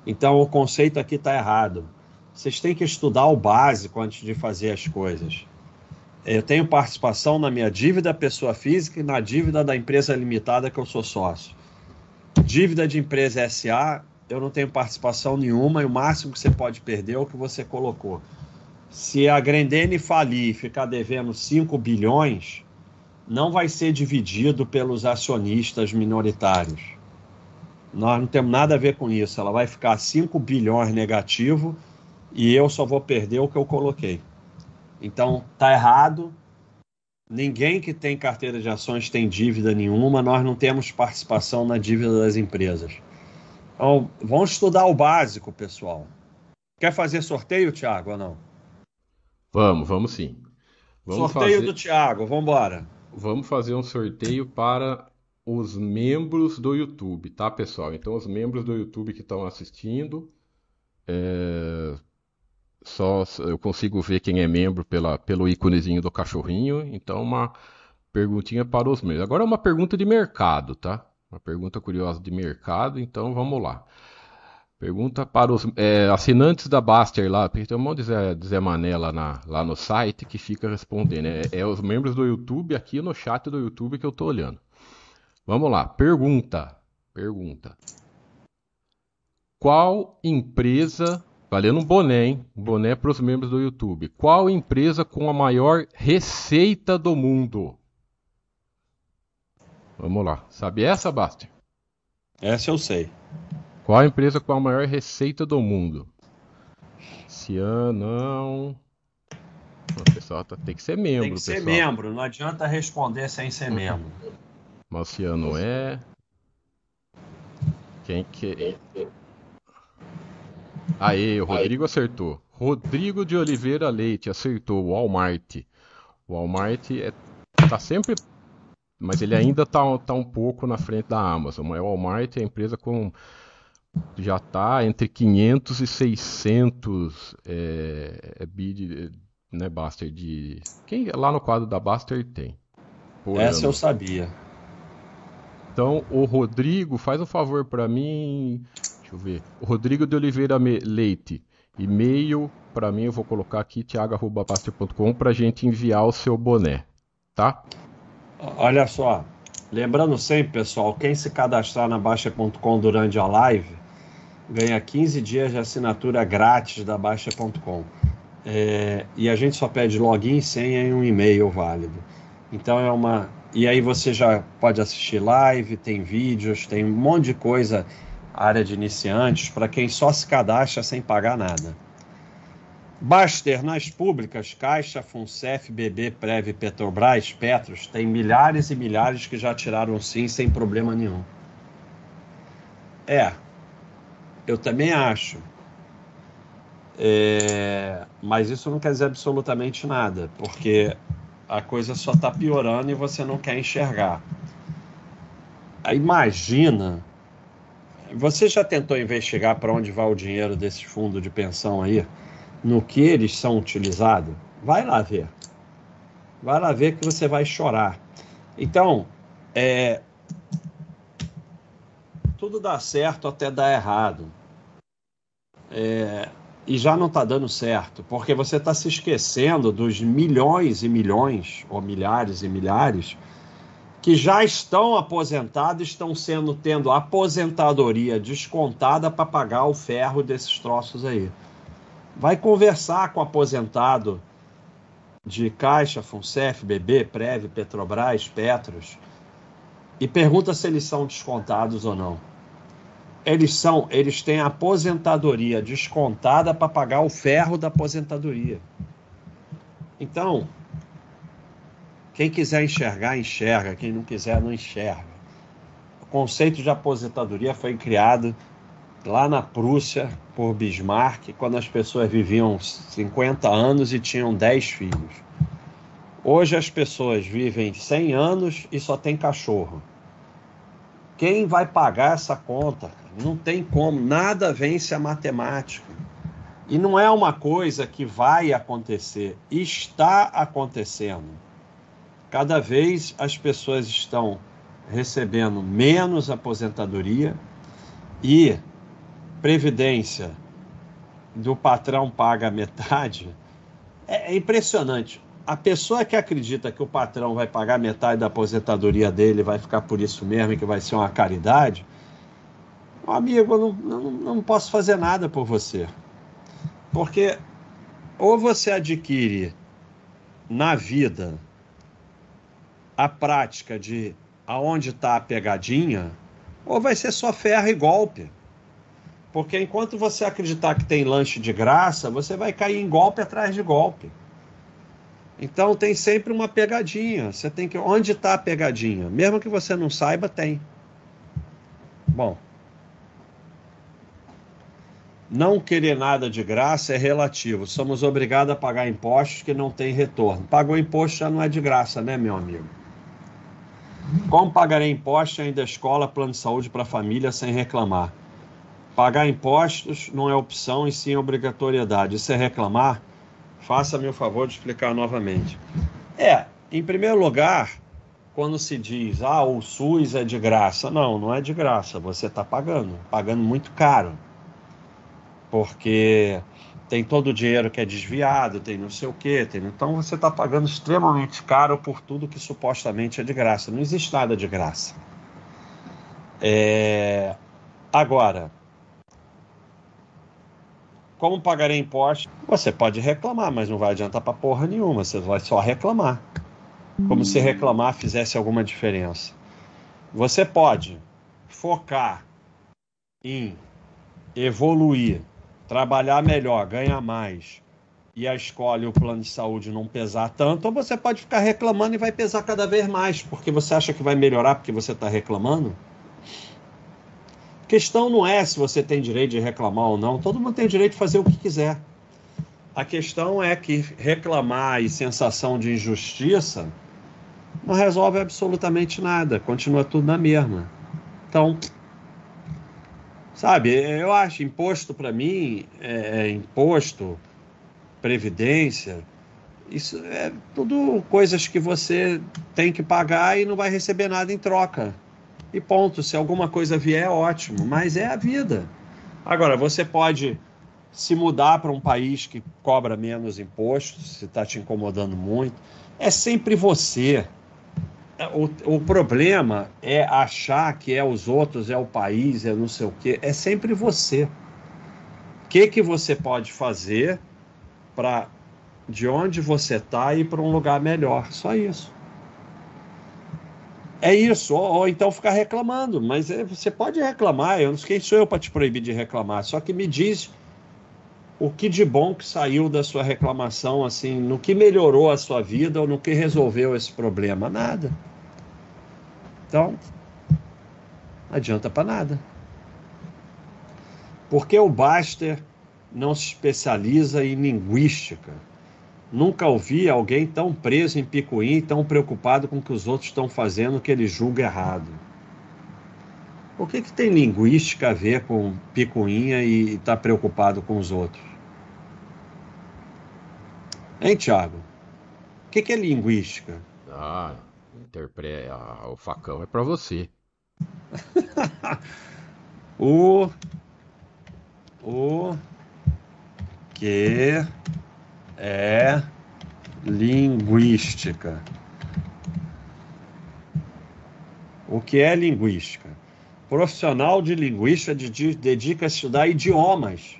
Então o conceito aqui está errado. Vocês têm que estudar o básico antes de fazer as coisas. Eu tenho participação na minha dívida pessoa física e na dívida da empresa limitada que eu sou sócio. Dívida de empresa SA, eu não tenho participação nenhuma e o máximo que você pode perder é o que você colocou. Se a Grendene falir e ficar devendo 5 bilhões, não vai ser dividido pelos acionistas minoritários. Nós não temos nada a ver com isso. Ela vai ficar 5 bilhões negativo e eu só vou perder o que eu coloquei. Então, tá errado. Ninguém que tem carteira de ações tem dívida nenhuma. Nós não temos participação na dívida das empresas. Então, vamos estudar o básico, pessoal. Quer fazer sorteio, Thiago, ou não? Vamos, vamos sim. Vamos sorteio fazer... do Thiago, vamos embora vamos fazer um sorteio para os membros do YouTube, tá, pessoal? Então, os membros do YouTube que estão assistindo, é... só eu consigo ver quem é membro pela, pelo íconezinho do cachorrinho. Então, uma, perguntinha para os meus. Agora é uma pergunta de mercado, tá? Uma pergunta curiosa de mercado, então vamos lá. Pergunta para os é, assinantes da Baster lá, porque tem um monte de Zé, de Zé Mané lá, na, lá, no site que fica respondendo. É, é, os membros do YouTube aqui no chat do YouTube que eu tô olhando. Vamos lá, pergunta. Pergunta. Qual empresa, valendo um boné, hein? Um boné para os membros do YouTube. Qual empresa com a maior receita do mundo? Vamos lá. Sabe essa, Baster? Essa eu sei. Qual a empresa com a maior receita do mundo? Cianão. O pessoal tá, tem que ser membro. Tem que ser pessoal. membro, não adianta responder sem ser membro. *laughs* Marciano é. Quem que. Aê, o Rodrigo acertou. Rodrigo de Oliveira Leite acertou. Walmart. Walmart é, tá sempre. Mas ele ainda tá, tá um pouco na frente da Amazon. Mas o Walmart é a empresa com já está entre 500 e 600 é, é bid, né, Buster, de... Quem lá no quadro da Buster tem. Essa ano. eu sabia. Então, o Rodrigo, faz um favor para mim, deixa eu ver. O Rodrigo de Oliveira Leite, e-mail para mim, eu vou colocar aqui, thiago.pastor.com, para gente enviar o seu boné, tá? Olha só, lembrando sempre, pessoal, quem se cadastrar na Baixa.com durante a live, ganha 15 dias de assinatura grátis da Baixa.com. É, e a gente só pede login, senha e um e-mail válido. Então é uma. E aí você já pode assistir live, tem vídeos, tem um monte de coisa, área de iniciantes, para quem só se cadastra sem pagar nada. Baster nas públicas, Caixa, Funcef, BB, Prev, Petrobras, Petros, tem milhares e milhares que já tiraram sim sem problema nenhum. É, eu também acho. É, mas isso não quer dizer absolutamente nada, porque a coisa só está piorando e você não quer enxergar. Imagina. Você já tentou investigar para onde vai o dinheiro desse fundo de pensão aí? No que eles são utilizados? Vai lá ver. Vai lá ver que você vai chorar. Então, é, tudo dá certo até dar errado. É, e já não está dando certo, porque você está se esquecendo dos milhões e milhões, ou milhares e milhares, que já estão aposentados, estão sendo tendo aposentadoria descontada para pagar o ferro desses troços aí. Vai conversar com o aposentado de Caixa, Funcef, BB, Prev, Petrobras, Petros e pergunta se eles são descontados ou não eles são, eles têm aposentadoria descontada para pagar o ferro da aposentadoria. Então, quem quiser enxergar, enxerga. Quem não quiser, não enxerga. O conceito de aposentadoria foi criado lá na Prússia por Bismarck, quando as pessoas viviam 50 anos e tinham 10 filhos. Hoje as pessoas vivem 100 anos e só tem cachorro. Quem vai pagar essa conta? Não tem como, nada vence a matemática. E não é uma coisa que vai acontecer, está acontecendo. Cada vez as pessoas estão recebendo menos aposentadoria e previdência do patrão paga metade. É, impressionante. A pessoa que acredita que o patrão vai pagar metade da aposentadoria dele, vai ficar por isso mesmo e que vai ser uma caridade, amigo, eu não, não, não posso fazer nada por você. Porque ou você adquire na vida a prática de aonde está a pegadinha, ou vai ser só ferro e golpe. Porque enquanto você acreditar que tem lanche de graça, você vai cair em golpe atrás de golpe. Então tem sempre uma pegadinha. Você tem que. Onde está a pegadinha? Mesmo que você não saiba, tem. Bom. Não querer nada de graça é relativo. Somos obrigados a pagar impostos que não têm retorno. Pagou imposto já não é de graça, né, meu amigo? Como pagarei imposto ainda escola, plano de saúde para a família sem reclamar? Pagar impostos não é opção e sim obrigatoriedade. Se é reclamar, faça-me o favor de explicar novamente. É, em primeiro lugar, quando se diz, ah, o SUS é de graça. Não, não é de graça, você está pagando, pagando muito caro. Porque tem todo o dinheiro que é desviado, tem não sei o quê, tem... então você está pagando extremamente caro por tudo que supostamente é de graça. Não existe nada de graça. É... Agora, como pagarei imposto? Você pode reclamar, mas não vai adiantar para porra nenhuma, você vai só reclamar como se reclamar fizesse alguma diferença. Você pode focar em evoluir, trabalhar melhor, ganhar mais, e a escola e o plano de saúde não pesar tanto, ou você pode ficar reclamando e vai pesar cada vez mais, porque você acha que vai melhorar porque você está reclamando. A questão não é se você tem direito de reclamar ou não, todo mundo tem direito de fazer o que quiser. A questão é que reclamar e sensação de injustiça não resolve absolutamente nada, continua tudo na mesma. Então, sabe, eu acho imposto para mim, é, é, imposto, previdência, isso é tudo coisas que você tem que pagar e não vai receber nada em troca. E ponto. Se alguma coisa vier, ótimo, mas é a vida. Agora, você pode se mudar para um país que cobra menos impostos, se está te incomodando muito. É sempre você. O, o problema é achar que é os outros, é o país, é não sei o quê. É sempre você. O que, que você pode fazer para de onde você está ir para um lugar melhor? Só isso. É isso, ou, ou, então ficar reclamando, mas é, você pode reclamar, eu não sei quem sou eu para te proibir de reclamar, só que me diz o que de bom que saiu da sua reclamação, assim, no que melhorou a sua vida ou no que resolveu esse problema? Nada. Então, não adianta para nada. Porque o Baster não se especializa em linguística. Nunca ouvi alguém tão preso em picuim, tão preocupado com o que os outros estão fazendo que ele julga errado. O que, que tem linguística a ver com picuinha e estar tá preocupado com os outros? Hein, Tiago? O que, que é linguística? Ah, interpre... Ah, o facão é para você. *laughs* o. O. Que é linguística. O que é linguística? Profissional de linguística dedica a estudar idiomas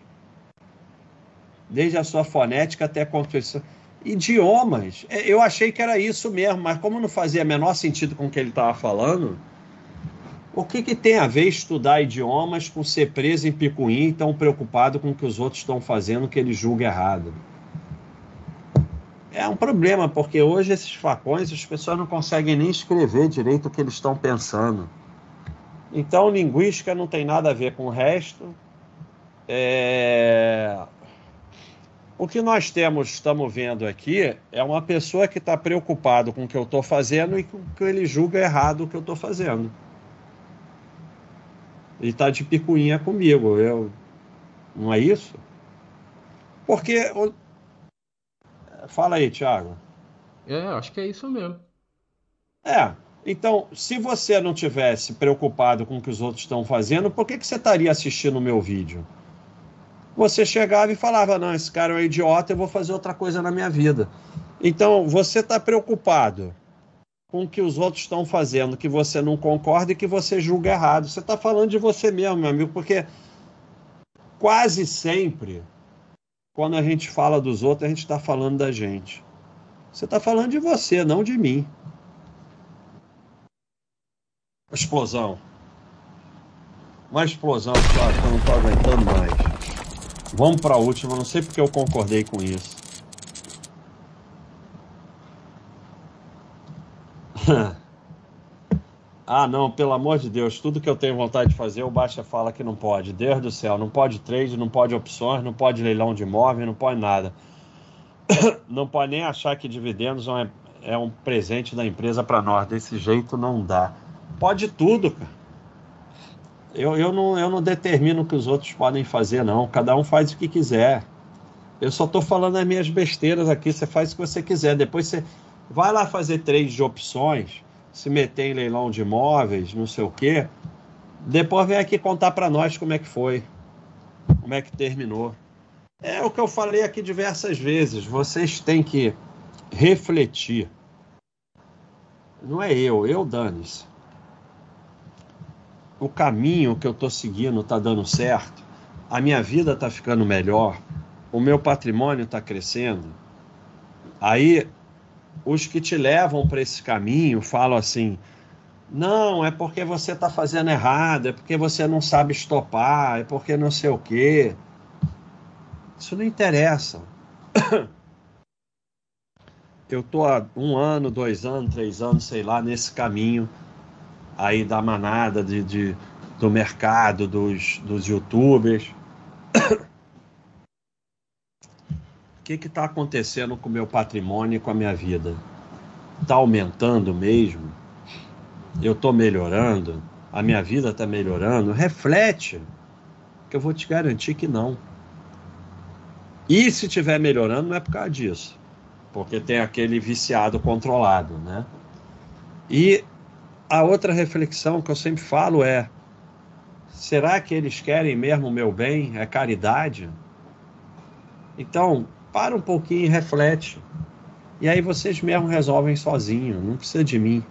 desde a sua fonética até a construção. Idiomas. É, eu achei que era isso mesmo, mas como não fazia menor sentido com o que ele estava falando, o que, que tem a ver estudar idiomas com ser preso em picuim e tão preocupado com o que os outros estão fazendo que ele julga errado? É um problema, porque hoje esses facões as pessoas não conseguem nem escrever direito o que eles estão pensando. Então, linguística não tem nada a ver com o resto. É... O que nós temos, estamos vendo aqui, é uma pessoa que está preocupado com o que eu estou fazendo e com o que ele julga errado o que eu estou fazendo. Ele está de picuinha comigo. Eu... Não é isso? Porque. Fala aí, Thiago. É, acho que é isso mesmo. É. Então, se você não tivesse preocupado com o que os outros estão fazendo, por que, que você estaria assistindo o meu vídeo? Você chegava e falava: Não, esse cara é um idiota, eu vou fazer outra coisa na minha vida. Então, você está preocupado com o que os outros estão fazendo, que você não concorda e que você julga errado. Você está falando de você mesmo, meu amigo, porque quase sempre, quando a gente fala dos outros, a gente está falando da gente. Você está falando de você, não de mim. Explosão. Uma explosão, claro, que eu não estou aguentando mais. Vamos para a última, não sei porque eu concordei com isso. *laughs* ah, não, pelo amor de Deus, tudo que eu tenho vontade de fazer, o Baixa fala que não pode. Deus do céu, não pode trade, não pode opções, não pode leilão de imóvel, não pode nada. *coughs* não pode nem achar que dividendos é, é um presente da empresa para nós. Desse jeito não dá. Pode tudo, cara. Eu, eu, não, eu não determino o que os outros podem fazer, não. Cada um faz o que quiser. Eu só estou falando as minhas besteiras aqui. Você faz o que você quiser. Depois você vai lá fazer trade de opções. se meter em leilão de imóveis, não sei o quê. Depois vem aqui contar para nós como é que foi, como é que terminou. É o que eu falei aqui diversas vezes. Vocês têm que refletir. Não é eu, eu dane-se. O caminho que eu estou seguindo está dando certo. A minha vida está ficando melhor. O meu patrimônio está crescendo. Aí os que te levam para esse caminho falam assim: não, é porque você está fazendo errado, é porque você não sabe estopar, é porque não sei o quê. Isso não interessa. *coughs* Eu estou há um ano, dois anos, três anos, sei lá, nesse caminho aí da manada de, de do mercado, dos, dos youtubers. *coughs* O que está acontecendo com o meu patrimônio e com a minha vida? Está aumentando mesmo? Eu estou melhorando? A minha vida está melhorando? Reflete, que eu vou te garantir que não. E se estiver melhorando, não é por causa disso, porque tem aquele viciado controlado, né? E a outra reflexão que eu sempre falo é: será que eles querem mesmo o meu bem? É caridade? Então, para um pouquinho e reflete. E aí vocês mesmo resolvem sozinho, não precisa de mim.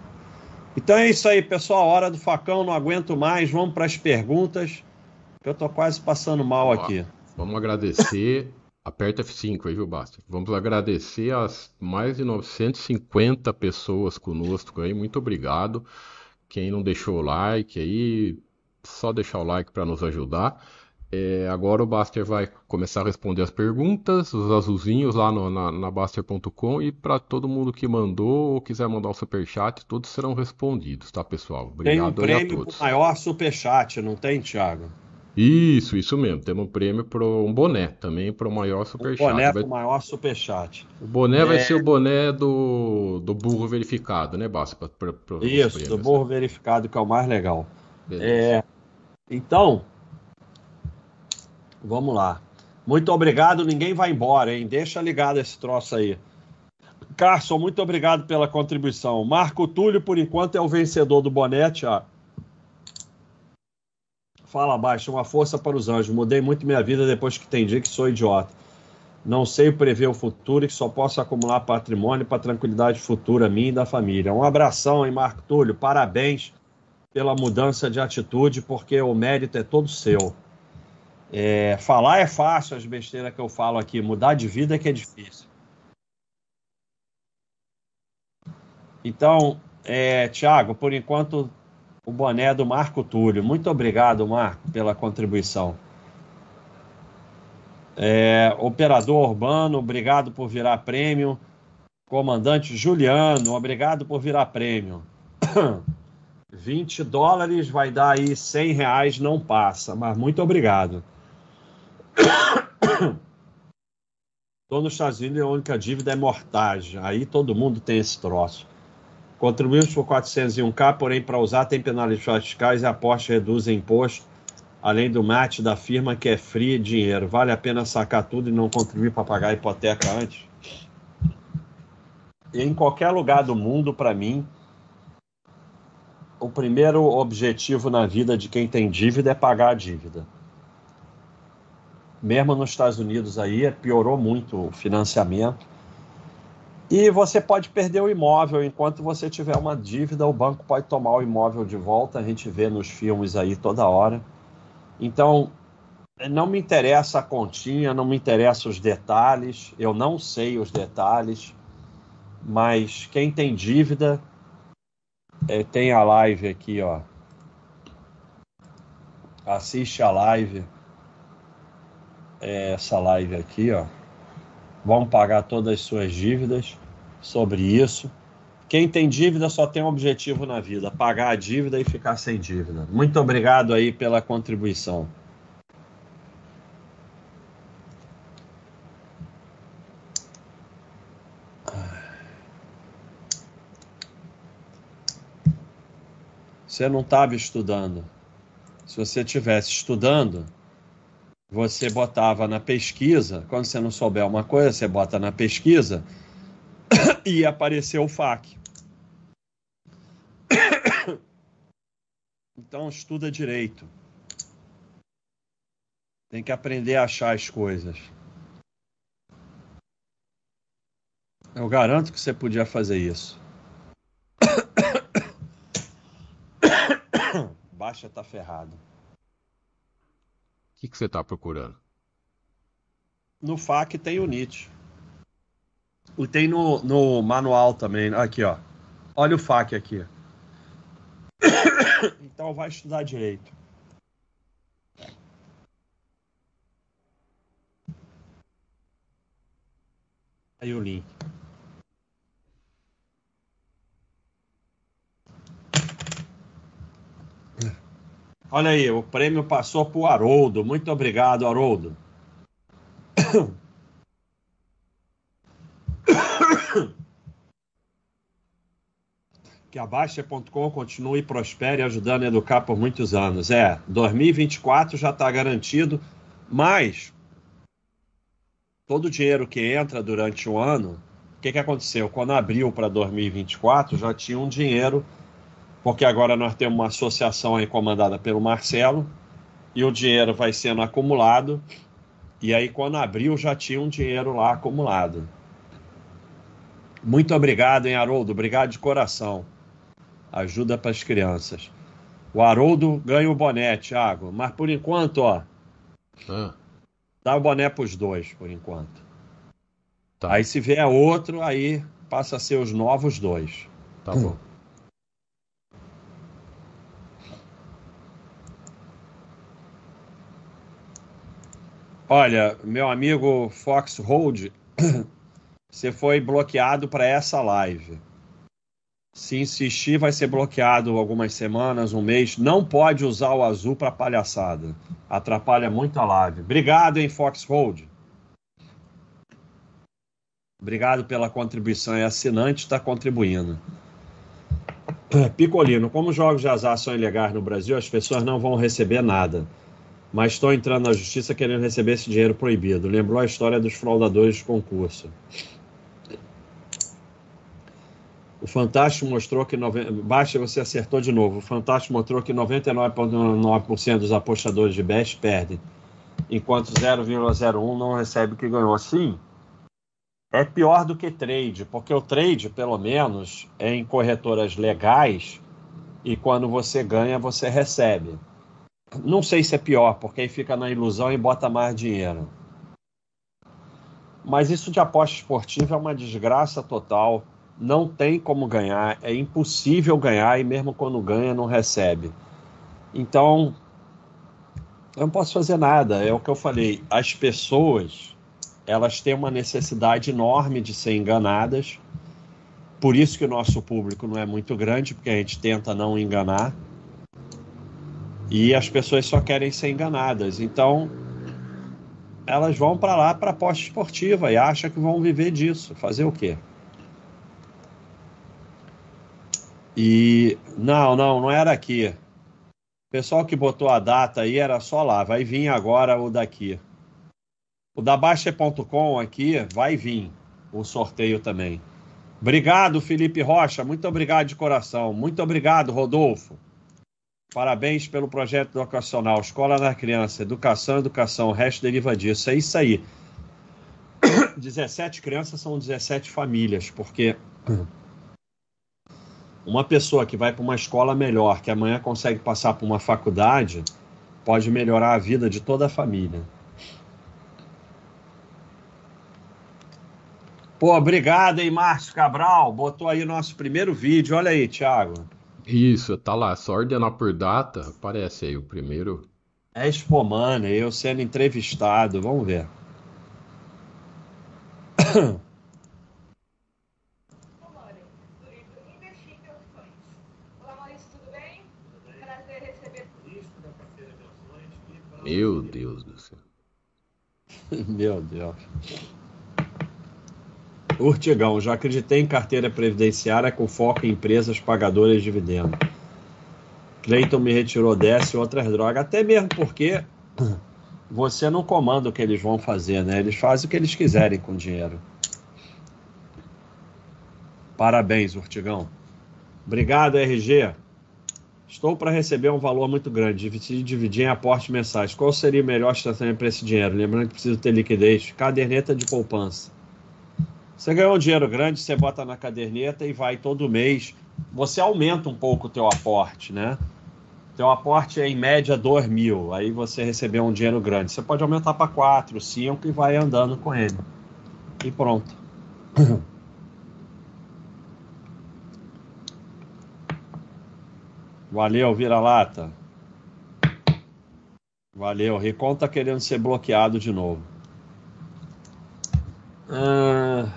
Então é isso aí, pessoal. Hora do facão, não aguento mais. Vamos para as perguntas. Eu tô quase passando mal Ó, aqui. Vamos agradecer. *laughs* Aperta F5 aí, viu, Basta? Vamos agradecer as mais de 950 pessoas conosco aí. Muito obrigado. Quem não deixou o like aí, só deixar o like para nos ajudar. É, agora o Baster vai começar a responder as perguntas, os azulzinhos lá no, na, na Baster.com e para todo mundo que mandou ou quiser mandar um superchat, todos serão respondidos, tá, pessoal? Obrigado tem um prêmio a todos. maior superchat, não tem, Thiago? Isso, isso mesmo. Temos um prêmio para um boné também para o maior superchat. Um boné vai... para o maior superchat. O boné é... vai ser o boné do, do burro verificado, né, Basta? Pra, pra, isso, prêmios, do burro né? verificado, que é o mais legal. É... Então, Vamos lá. Muito obrigado. Ninguém vai embora, hein? Deixa ligado esse troço aí. Carson, muito obrigado pela contribuição. Marco Túlio, por enquanto, é o vencedor do bonete. Ó. Fala abaixo, uma força para os anjos. Mudei muito minha vida depois que entendi que sou idiota. Não sei prever o futuro e que só posso acumular patrimônio para tranquilidade futura minha e da família. Um abração, hein, Marco Túlio? Parabéns pela mudança de atitude, porque o mérito é todo seu. É, falar é fácil, as besteiras que eu falo aqui. Mudar de vida é que é difícil. Então, é, Tiago, por enquanto, o boné do Marco Túlio. Muito obrigado, Marco, pela contribuição. É, operador Urbano, obrigado por virar prêmio. Comandante Juliano, obrigado por virar prêmio. *coughs* 20 dólares vai dar aí 100 reais, não passa, mas muito obrigado. *coughs* Estou nos Estados Unidos a única dívida é mortagem. Aí todo mundo tem esse troço. Contribuímos por 401k, porém, para usar tem penalidades fiscais e aporte reduz imposto, além do mate da firma que é free dinheiro. Vale a pena sacar tudo e não contribuir para pagar a hipoteca antes? E em qualquer lugar do mundo, para mim, o primeiro objetivo na vida de quem tem dívida é pagar a dívida mesmo nos Estados Unidos aí, piorou muito o financiamento. E você pode perder o imóvel enquanto você tiver uma dívida, o banco pode tomar o imóvel de volta, a gente vê nos filmes aí toda hora. Então, não me interessa a continha, não me interessa os detalhes, eu não sei os detalhes, mas quem tem dívida é, tem a live aqui, ó. Assiste a live essa live aqui, ó. Vão pagar todas as suas dívidas sobre isso. Quem tem dívida só tem um objetivo na vida: pagar a dívida e ficar sem dívida. Muito obrigado aí pela contribuição. Você não estava estudando. Se você estivesse estudando, você botava na pesquisa, quando você não souber uma coisa, você bota na pesquisa e apareceu o FAQ. *coughs* Então estuda direito. Tem que aprender a achar as coisas. Eu garanto que você podia fazer isso. *coughs* Baixa tá ferrado. O que, que você tá procurando? No FAQ tem o Nietzsche. E tem no, no manual também. Aqui, ó. Olha o FAQ aqui. *coughs* então vai estudar direito. Aí o link. Olha aí, o prêmio passou para o Haroldo. Muito obrigado, Haroldo. *coughs* que a Baixa.com continue e prospere, ajudando a educar por muitos anos. É, 2024 já está garantido, mas todo o dinheiro que entra durante o ano, o que, que aconteceu? Quando abriu para 2024, já tinha um dinheiro, porque agora nós temos uma associação aí comandada pelo Marcelo, e o dinheiro vai sendo acumulado, e aí quando abriu já tinha um dinheiro lá acumulado. Muito obrigado, hein, Haroldo? Obrigado de coração. Ajuda para as crianças. O Haroldo ganha o boné, Thiago. Mas por enquanto, ó. Ah. Dá o boné para os dois, por enquanto. Tá. Aí se vier outro, aí passa a ser os novos dois. Tá bom. Olha, meu amigo Fox Hold, *clears throat* você foi bloqueado para essa live. Se insistir, vai ser bloqueado algumas semanas, um mês. Não pode usar o azul para palhaçada. Atrapalha muito a live. Obrigado, hein, Foxhold. Obrigado pela contribuição. É assinante, está contribuindo. Picolino, como jogos de azar são ilegais no Brasil, as pessoas não vão receber nada. Mas estou entrando na justiça querendo receber esse dinheiro proibido. Lembrou a história dos fraudadores de concurso. O Fantástico mostrou que. Nove... Baixa, você acertou de novo. O Fantástico mostrou que 99,9% dos apostadores de Best perdem, enquanto 0,01% não recebe o que ganhou. Sim, é pior do que trade, porque o trade, pelo menos, é em corretoras legais e quando você ganha, você recebe. Não sei se é pior, porque aí fica na ilusão e bota mais dinheiro. Mas isso de aposta esportiva é uma desgraça total não tem como ganhar, é impossível ganhar e mesmo quando ganha não recebe. Então, eu não posso fazer nada, é o que eu falei. As pessoas, elas têm uma necessidade enorme de ser enganadas. Por isso que o nosso público não é muito grande, porque a gente tenta não enganar. E as pessoas só querem ser enganadas. Então, elas vão para lá para aposta esportiva e acham que vão viver disso. Fazer o quê? E não, não, não era aqui. O pessoal que botou a data aí era só lá. Vai vir agora o daqui. O da Baixa.com aqui vai vir o sorteio também. Obrigado, Felipe Rocha. Muito obrigado de coração. Muito obrigado, Rodolfo. Parabéns pelo projeto educacional. Escola da Criança, Educação, Educação. O resto deriva disso. É isso aí. *coughs* 17 crianças são 17 famílias, porque uma pessoa que vai para uma escola melhor, que amanhã consegue passar por uma faculdade, pode melhorar a vida de toda a família. Pô, obrigado, hein, Márcio Cabral. Botou aí nosso primeiro vídeo. Olha aí, Thiago. Isso, tá lá. Só ordenar por data, aparece aí o primeiro. É Spomana, eu sendo entrevistado. Vamos ver. *coughs* Meu Deus do céu. *laughs* Meu Deus. Urtigão, já acreditei em carteira previdenciária com foco em empresas pagadoras de dividendos. Cleiton me retirou dessa e outras drogas, até mesmo porque *coughs* você não comanda o que eles vão fazer, né? Eles fazem o que eles quiserem com o dinheiro. Parabéns, Urtigão. Obrigado, RG. Estou para receber um valor muito grande, dividir, dividir em aportes mensais. Qual seria o melhor estratégia para esse dinheiro? Lembrando que precisa ter liquidez. Caderneta de poupança. Você ganhou um dinheiro grande, você bota na caderneta e vai todo mês. Você aumenta um pouco o teu aporte, né? Teu aporte é em média 2 mil. Aí você recebeu um dinheiro grande. Você pode aumentar para 4, 5 e vai andando com ele. E pronto. *laughs* Valeu, vira-lata. Valeu. Recon tá querendo ser bloqueado de novo. Ah...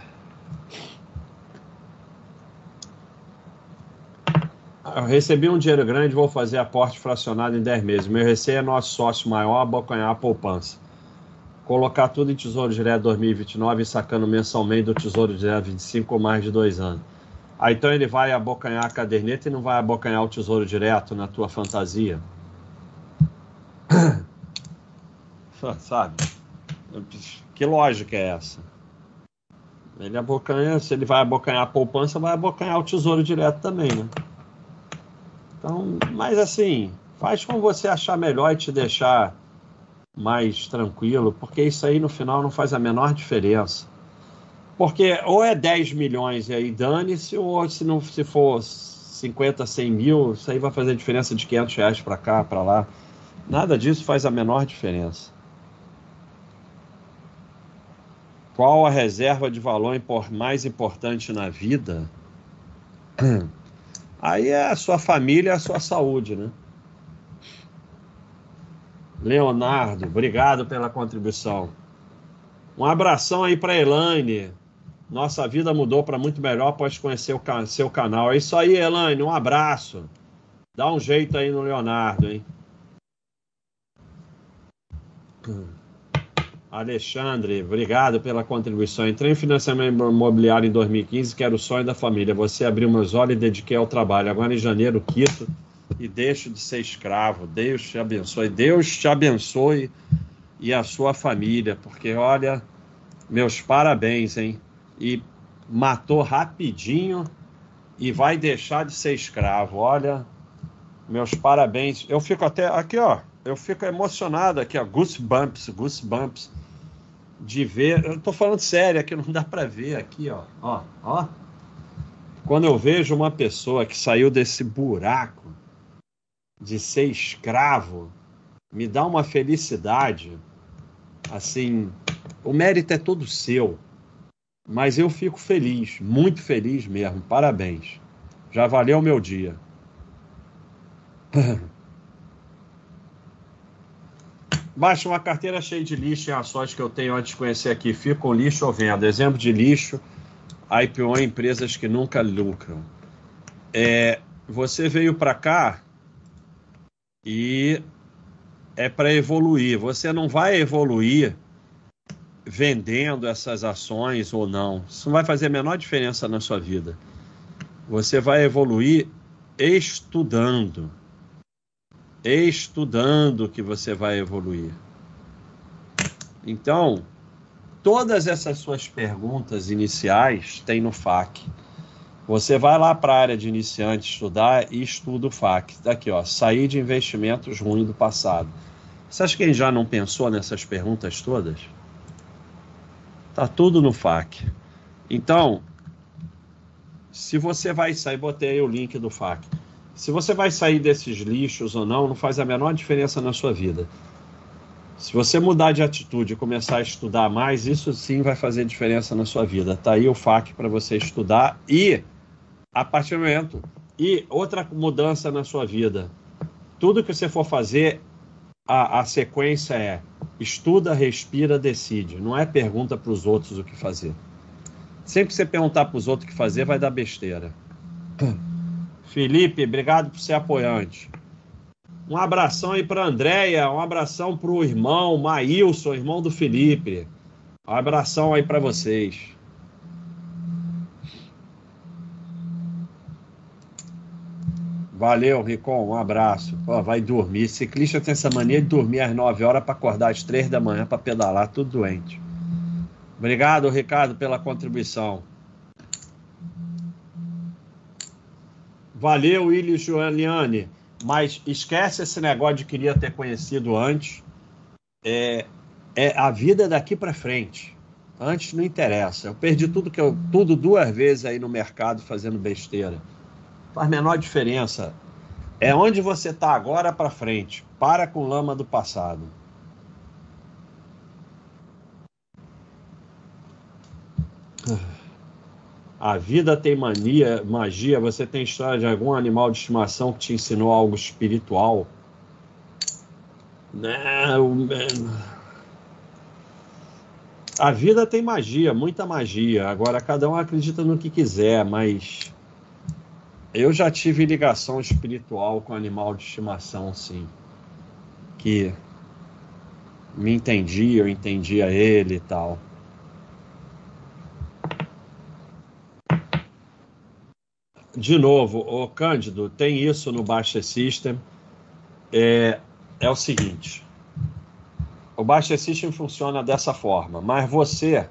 Eu recebi um dinheiro grande, vou fazer aporte fracionado em 10 meses. Meu receio é nosso sócio maior abocanhar a poupança. Colocar tudo em Tesouro Direto 2029 e sacando mensalmente do Tesouro Direto 25 ou mais de dois anos. Aí então ele vai abocanhar a caderneta e não vai abocanhar o Tesouro Direto na tua fantasia. *coughs* Sabe? Que lógica é essa? Ele abocanha, se ele vai abocanhar a poupança, vai abocanhar o Tesouro Direto também, né? Então, mas assim, faz como você achar melhor e te deixar mais tranquilo, porque isso aí no final não faz a menor diferença. Porque ou é 10 milhões e aí dane-se, ou se não se for 50, 100 mil, isso aí vai fazer diferença de 500 reais para cá, para lá. Nada disso faz a menor diferença. Qual a reserva de valor mais importante na vida? *clears throat* Aí é a sua família, a sua saúde, né? Leonardo, obrigado pela contribuição. Um abração aí para Elaine. Nossa vida mudou para muito melhor após conhecer o seu canal. É isso aí, Elaine. Um abraço. Dá um jeito aí no Leonardo, hein? Alexandre, obrigado pela contribuição. Entrei em financiamento imobiliário em 2015, que era o sonho da família. Você abriu meus olhos e dediquei ao trabalho. Agora em janeiro quito e deixo de ser escravo. Deus te abençoe. Deus te abençoe e a sua família, porque olha, meus parabéns, hein? E matou rapidinho e vai deixar de ser escravo. Olha, meus parabéns. Eu fico até aqui, ó. Eu fico emocionado aqui, ó. Goosebumps, goosebumps de ver. Eu tô falando sério aqui, *laughs* não dá para ver aqui, ó. Ó, ó. Quando eu vejo uma pessoa que saiu desse buraco de ser escravo, me dá uma felicidade. Assim, o mérito é todo seu. Mas eu fico feliz, muito feliz mesmo. Parabéns. Já valeu o meu dia. *laughs* Baixa uma carteira cheia de lixo em ações que eu tenho antes de conhecer aqui. Fico lixo ou vendo. Exemplo de lixo, IPO em empresas que nunca lucram. É, você veio para cá e é para evoluir. Você não vai evoluir vendendo essas ações ou não. Isso não vai fazer a menor diferença na sua vida. Você vai evoluir estudando estudando que você vai evoluir. Então, todas essas suas perguntas iniciais tem no FAQ. Você vai lá para a área de iniciante estudar e estuda o FAQ. Daqui, ó, sair de investimentos ruins do passado. Você acha que quem já não pensou nessas perguntas todas? Tá tudo no FAQ. Então, se você vai sair, botei aí o link do FAQ. Se você vai sair desses lixos ou não, não faz a menor diferença na sua vida. Se você mudar de atitude e começar a estudar mais, isso sim vai fazer diferença na sua vida. Tá aí o FAQ para você estudar e a partir do momento e outra mudança na sua vida. Tudo que você for fazer, a, a sequência é estuda, respira, decide. Não é pergunta para os outros o que fazer. Sempre que você perguntar para os outros o que fazer, vai dar besteira. *clears throat* Felipe, obrigado por ser apoiante. Um abração aí para Andréia, um abração para o irmão Maílson, irmão do Felipe. Um abração aí para vocês. Valeu, Ricom, um abraço. Pô, vai dormir. Ciclista tem essa mania de dormir às 9 horas para acordar às 3 da manhã para pedalar, tudo doente. Obrigado, Ricardo, pela contribuição. Valeu, Willis Joeliane. Mas esquece esse negócio de queria ter conhecido antes. É, é a vida daqui para frente. Antes não interessa. Eu perdi tudo que eu tudo duas vezes aí no mercado fazendo besteira. Faz menor diferença. É onde você está agora para frente. Para com lama do passado. A vida tem mania, magia. Você tem história de algum animal de estimação que te ensinou algo espiritual? Não. A vida tem magia, muita magia. Agora cada um acredita no que quiser, mas eu já tive ligação espiritual com animal de estimação, sim. Que me entendia, eu entendia ele e tal. de novo, o Cândido, tem isso no Baixa System. É, é o seguinte: o Baixa System funciona dessa forma, mas você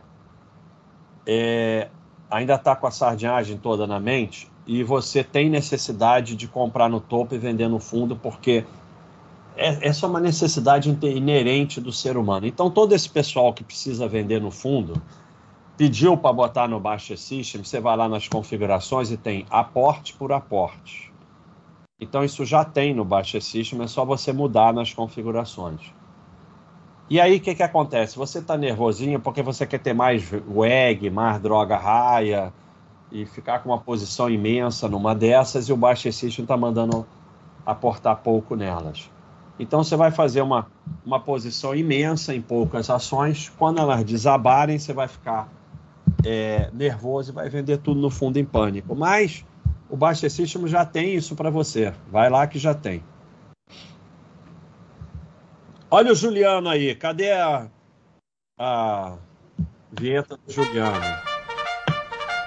é, ainda está com a sardinhagem toda na mente e você tem necessidade de comprar no topo e vender no fundo, porque é, essa é uma necessidade inerente do ser humano. Então, todo esse pessoal que precisa vender no fundo pediu para botar no Baixa System, você vai lá nas configurações e tem aporte por aporte. Então isso já tem no Baixa System, é só você mudar nas configurações. E aí o que, que acontece? Você está nervosinho porque você quer ter mais WEG, mais droga raia e ficar com uma posição imensa numa dessas e o Baixa System está mandando aportar pouco nelas. Então você vai fazer uma, uma posição imensa em poucas ações. Quando elas desabarem, você vai ficar é, nervoso e vai vender tudo no fundo em pânico. Mas o Baixa System já tem isso para você. Vai lá que já tem. Olha o Juliano aí. Cadê a, a vinheta do Juliano?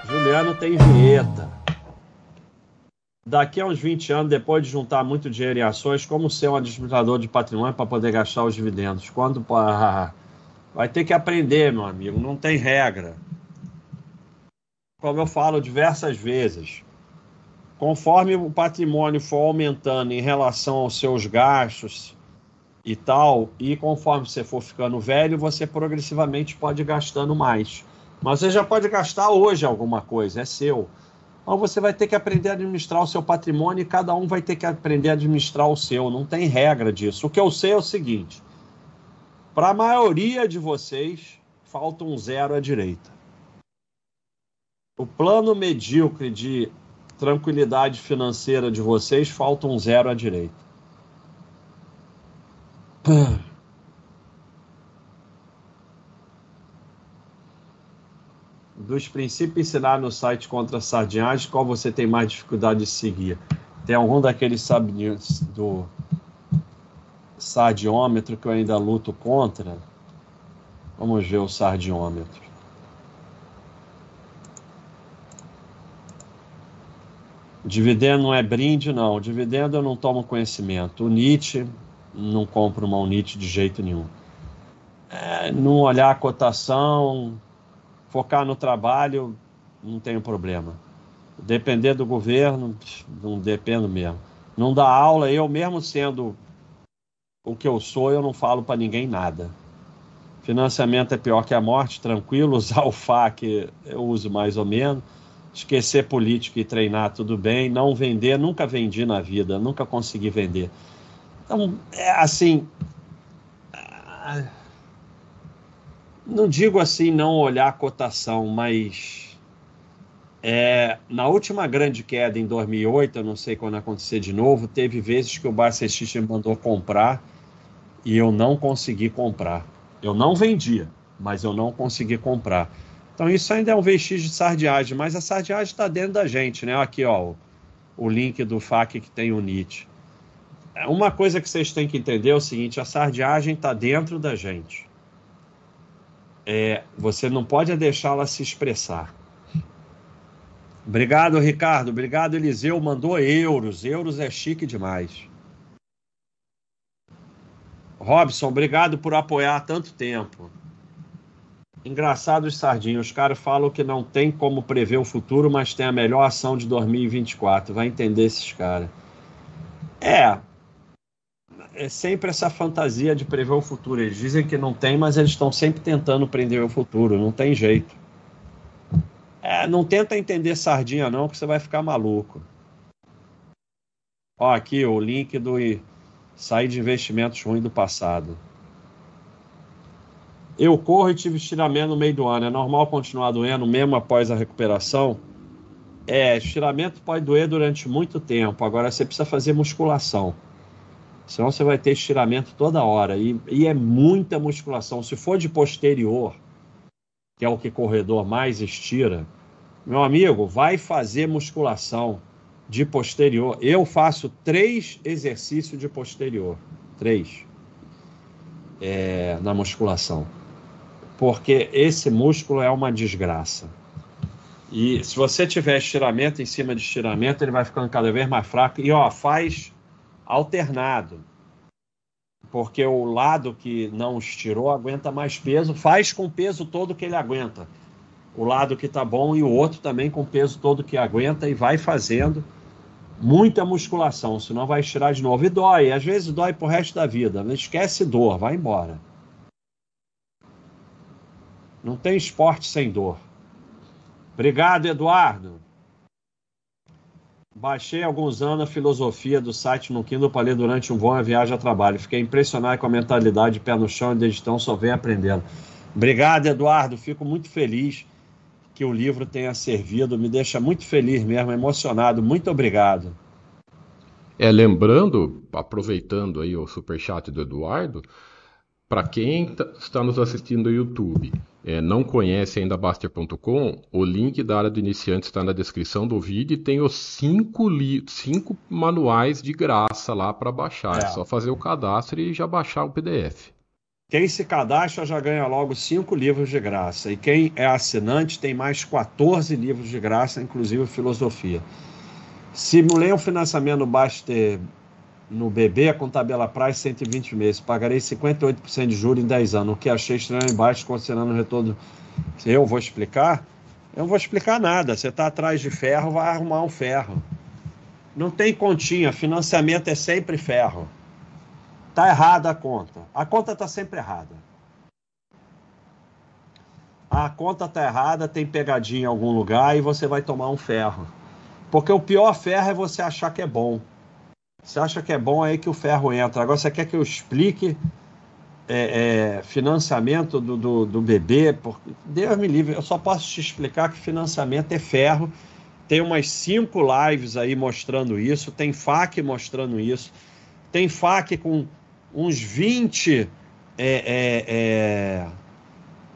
Juliano tem vinheta. Daqui a uns 20 anos, depois de juntar muito dinheiro em ações, como ser um administrador de patrimônio para poder gastar os dividendos? Quando. *laughs* Vai ter que aprender, meu amigo. Não tem regra como eu falo diversas vezes, conforme o patrimônio for aumentando em relação aos seus gastos e tal, e conforme você for ficando velho, você progressivamente pode gastando mais. Mas você já pode gastar hoje alguma coisa, é seu. Então você vai ter que aprender a administrar o seu patrimônio e cada um vai ter que aprender a administrar o seu. Não tem regra disso. O que eu sei é o seguinte: para a maioria de vocês, falta um zero à direita. O plano medíocre de tranquilidade financeira de vocês falta um zero à direita. *clears throat* Dos princípios ensinados no site contra sardinhagem, qual você tem mais dificuldade de seguir? Tem algum daqueles sabe, do sardiômetro que eu ainda luto contra? Vamos ver o sardiômetro. Dividendo não é brinde, não. Dividendo eu não tomo conhecimento. O Nietzsche, não compro uma Unite de jeito nenhum. É, não olhar a cotação, focar no trabalho, não tenho problema. Depender do governo, não dependo mesmo. Não dá aula, eu mesmo sendo o que eu sou, eu não falo para ninguém nada. Financiamento é pior que a morte, tranquilo. *laughs* Usar o FAQ eu uso mais ou menos esquecer político e treinar tudo bem, não vender, nunca vendi na vida, nunca consegui vender. Então, é assim, não digo assim não olhar a cotação, mas é, na última grande queda em 2008, eu não sei quando acontecer de novo, teve vezes que o Barcestich me mandou comprar e eu não consegui comprar. Eu não vendia, mas eu não consegui comprar. Então isso ainda é um vestígio de sardiagem, mas a sardiagem está dentro da gente, né? Aqui, ó, o, o link do FAQ que tem o NIT. É, uma coisa que vocês têm que entender é o seguinte: a sardiagem está dentro da gente. É, você não pode deixá-la se expressar. Obrigado, Ricardo. Obrigado, Eliseu. Mandou euros. Euros é chique demais. Robson, obrigado por apoiar tanto tempo. Engraçado os sardinhos. Os caras falam que não tem como prever o futuro, mas tem a melhor ação de 2024. Vai entender esses caras. É. É sempre essa fantasia de prever o futuro. Eles dizem que não tem, mas eles estão sempre tentando prever o futuro. Não tem jeito. É, não tenta entender sardinha, não, que você vai ficar maluco. Ó, aqui o link do sair de investimentos ruins do passado. Eu corro e tive estiramento no meio do ano. É normal continuar doendo mesmo após a recuperação? É, estiramento pode doer durante muito tempo. Agora você precisa fazer musculação. Senão você vai ter estiramento toda hora. E, e é muita musculação. Se for de posterior, que é o que corredor mais estira, meu amigo, vai fazer musculação de posterior. Eu faço três exercícios de posterior. Três. É, na musculação porque esse músculo é uma desgraça. E se você tiver estiramento em cima de estiramento, ele vai ficando cada vez mais fraco. E ó, faz alternado. Porque o lado que não estirou aguenta mais peso, faz com o peso todo que ele aguenta. O lado que tá bom e o outro também com o peso todo que aguenta e vai fazendo muita musculação, senão vai estirar de novo. E dói, às vezes dói pro resto da vida. Não esquece dor, vai embora. Não tem esporte sem dor. Obrigado, Eduardo. Baixei alguns anos a filosofia do site no Kindle para ler durante um voo viagem a trabalho. Fiquei impressionado com a mentalidade de pé no chão e desde então só venho aprendendo. Obrigado, Eduardo. Fico muito feliz que o livro tenha servido. Me deixa muito feliz mesmo, emocionado. Muito obrigado. É, lembrando, aproveitando aí o superchat do Eduardo, para quem tá, está nos assistindo no YouTube, é, não conhece ainda Baster.com, o link da área do iniciante está na descrição do vídeo e tem os cinco, cinco manuais de graça lá para baixar. É. é só fazer o cadastro e já baixar o PDF. Quem se cadastra já ganha logo cinco livros de graça. E quem é assinante tem mais 14 livros de graça, inclusive filosofia. Simulei um financiamento no Baster no BB com tabela prazo 120 meses. Pagarei 58% de juros em 10 anos, o que achei estranho embaixo, considerando o retorno. Eu vou explicar? Eu não vou explicar nada. Você está atrás de ferro, vai arrumar um ferro. Não tem continha, financiamento é sempre ferro. Tá errada a conta. A conta está sempre errada. A conta tá errada, tem pegadinha em algum lugar e você vai tomar um ferro. Porque o pior ferro é você achar que é bom. Você acha que é bom aí que o ferro entra. Agora você quer que eu explique é, é, financiamento do, do, do bebê? Porque, Deus me livre, eu só posso te explicar que financiamento é ferro. Tem umas cinco lives aí mostrando isso, tem FAQ mostrando isso, tem FAQ com uns 20 é, é, é,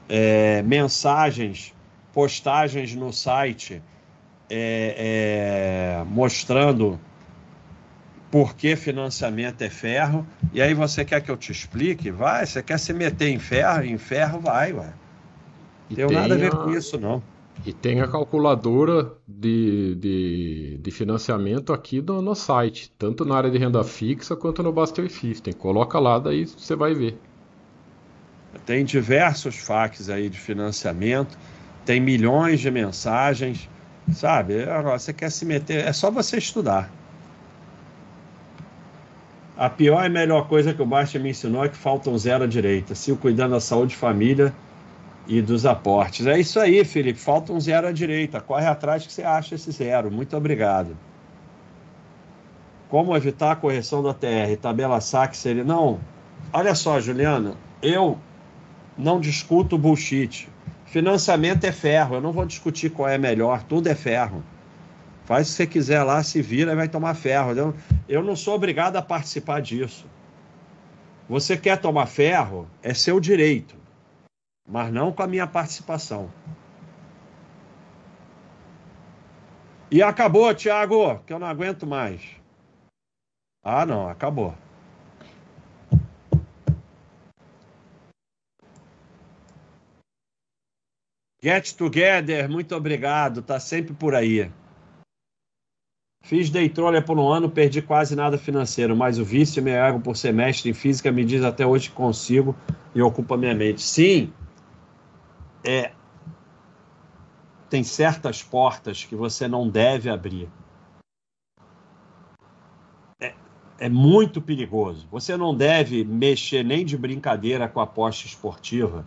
é, mensagens, postagens no site mostrando por que financiamento é ferro, e aí você quer que eu te explique? Vai, você quer se meter em ferro, em ferro, vai, ué. Não tem nada a ver com isso, não. E tem a calculadora de, de, de financiamento aqui no, no, site, tanto na área de renda fixa quanto no Buster System. Coloca lá, daí você vai ver. Tem diversos facs aí de financiamento, tem milhões de mensagens, sabe? Agora, você quer se meter, é só você estudar. A pior e melhor coisa que o Baixa me ensinou é que faltam zero à direita. Se cuidando da saúde, família e dos aportes. É isso aí, Felipe. Falta um zero à direita. Corre atrás que você acha esse zero. Muito obrigado. Como evitar a correção da TR? Tabela saque seria. Não. Olha só, Juliana. Eu não discuto bullshit. Financiamento é ferro. Eu não vou discutir qual é melhor. Tudo é ferro. Faz o que você quiser lá, se vira e vai tomar ferro. Eu, eu não sou obrigado a participar disso. Você quer tomar ferro, é seu direito, mas não com a minha participação. E acabou, Thiago, que eu não aguento mais. Ah, não, acabou. Get Together, muito obrigado, tá sempre por aí. Fiz day trader por um ano, perdi quase nada financeiro, mas o vício e meu ego por semestre em física me diz até hoje que consigo e ocupa minha mente. Sim, é, tem certas portas que você não deve abrir. É, é muito perigoso. Você não deve mexer nem de brincadeira com a aposta esportiva,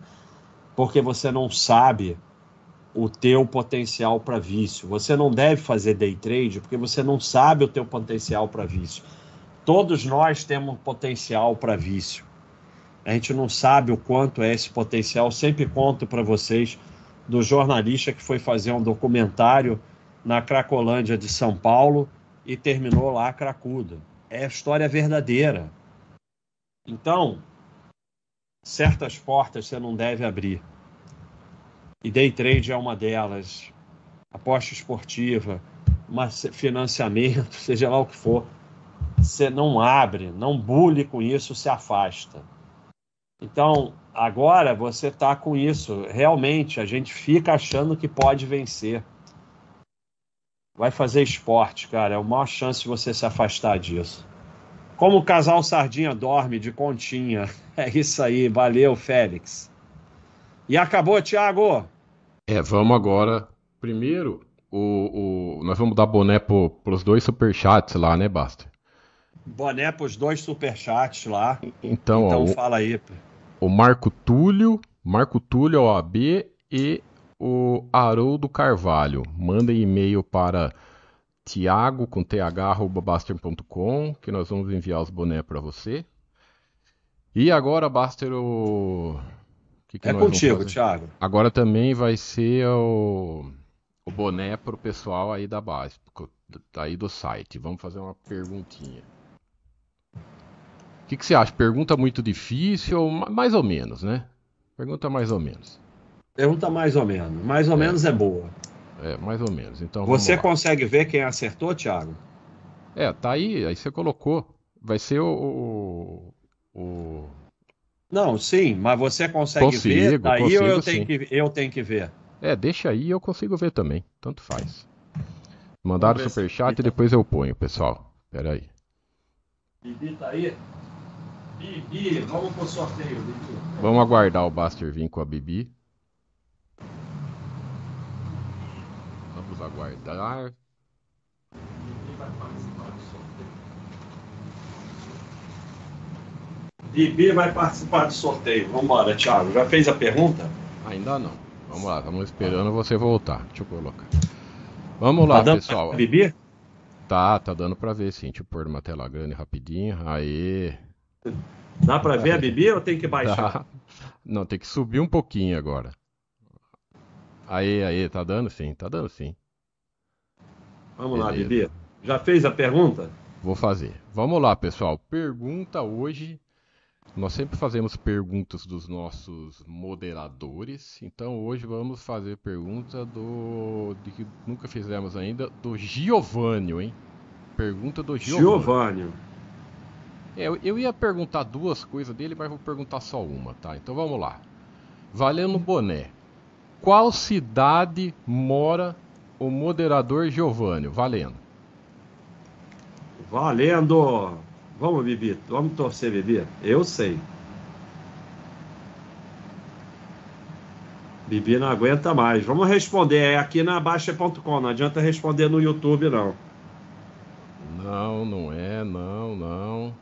porque você não sabe o teu potencial para vício. Você não deve fazer day trade porque você não sabe o teu potencial para vício. Todos nós temos potencial para vício. A gente não sabe o quanto é esse potencial. Sempre conto para vocês do jornalista que foi fazer um documentário na Cracolândia de São Paulo e terminou lá cracuda. É a história verdadeira. Então, certas portas você não deve abrir. E day trade é uma delas. Aposta esportiva, financiamento, *laughs* seja lá o que for. Você não abre, não bule com isso, se afasta. Então, agora você está com isso. Realmente, a gente fica achando que pode vencer. Vai fazer esporte, cara. É a maior chance de você se afastar disso. Como o casal Sardinha dorme de continha. *laughs* É isso aí. Valeu, Félix. E acabou, Thiago? É, vamos agora. Primeiro, o, o, nós vamos dar boné para os dois superchats lá, né, Basta? Boné para os dois superchats lá. Então, então ó, fala aí. O Marco Túlio, Marco Túlio OAB e o Haroldo Carvalho. Mandem e-mail para tiago com th@baster.com que nós vamos enviar os bonés para você. E agora, Baster, o que que é contigo, Thiago. Agora também vai ser o, o boné para o pessoal aí da base, aí do site. Vamos fazer uma perguntinha. O que, que você acha? Pergunta muito difícil ou mais ou menos, né? Pergunta mais ou menos. Pergunta mais ou menos. Mais ou é. menos é boa. É, mais ou menos. Então, você consegue ver quem acertou, Thiago? É, tá aí, aí você colocou. Vai ser o, o, o não, sim, mas você consegue consigo, ver daí consigo, eu tenho, que, eu tenho que ver? É, deixa aí eu consigo ver também. Tanto faz. Mandaram o superchat e depois eu ponho, pessoal. Pera aí. Bibi tá aí? Bibi, vamos pro sorteio, Bibi. Vamos aguardar o Buster vir com a Bibi. Vamos aguardar. Bibi vai participar do sorteio. Vamos embora, Thiago. Já fez a pergunta? Ainda não. Vamos lá, estamos esperando você voltar. Deixa eu colocar. Vamos lá, tá pessoal. Bibi? Tá, tá dando pra ver sim. Deixa eu pôr uma tela grande rapidinho. Aí. Dá pra ver a Bibi ou tem que baixar? Tá. Não, tem que subir um pouquinho agora. Aí, aí, tá dando sim, tá dando sim. Vamos Beleza. lá, Bibi. Já fez a pergunta? Vou fazer. Vamos lá, pessoal. Pergunta hoje nós sempre fazemos perguntas dos nossos moderadores, então hoje vamos fazer pergunta do de que nunca fizemos ainda do Giovânio, hein? Pergunta do Giovânio. É, eu, eu ia perguntar duas coisas dele, mas vou perguntar só uma, tá? Então vamos lá. Valendo Boné. Qual cidade mora o moderador Giovânio? Valendo. Valendo. Vamos, Bibi. Vamos torcer, Bibi. Eu sei. Bibi não aguenta mais. Vamos responder. É aqui na Baixa.com. Não adianta responder no YouTube, não. Não, não é. Não, não.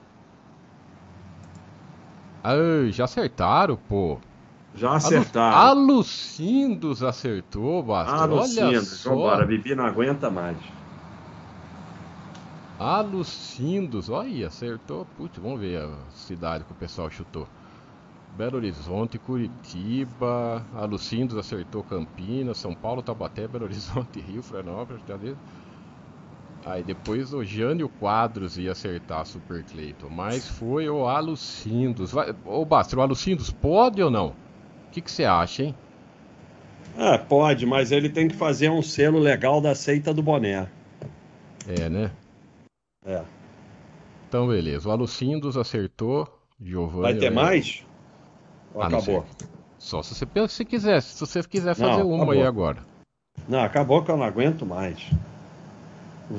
Ai, já acertaram, pô. Já acertaram. Alucindos acertou, Basta. Alucindos. Olha só. Vambora. Bibi não aguenta mais. Alucindos, olha, acertou. Putz, vamos ver a cidade que o pessoal chutou. Belo Horizonte, Curitiba, Alucindos acertou Campinas, São Paulo, Taubaté, Belo Horizonte, *laughs* Rio, Florianópolis, cadê? Aí depois o Jânio Quadros ia acertar Super Cleiton, mas foi o Alucindos. Vai, ô Bastro, o Alucindos pode ou não? O que, que você acha, hein? Ah, pode, mas ele tem que fazer um selo legal da seita do boné. É, né? É. Então, beleza. O Alucindos acertou. Giovanni. Vai ter mais? Ou ah, acabou? Só se você se quiser. Se você quiser fazer não, uma acabou. aí agora. Não, acabou que eu não aguento mais.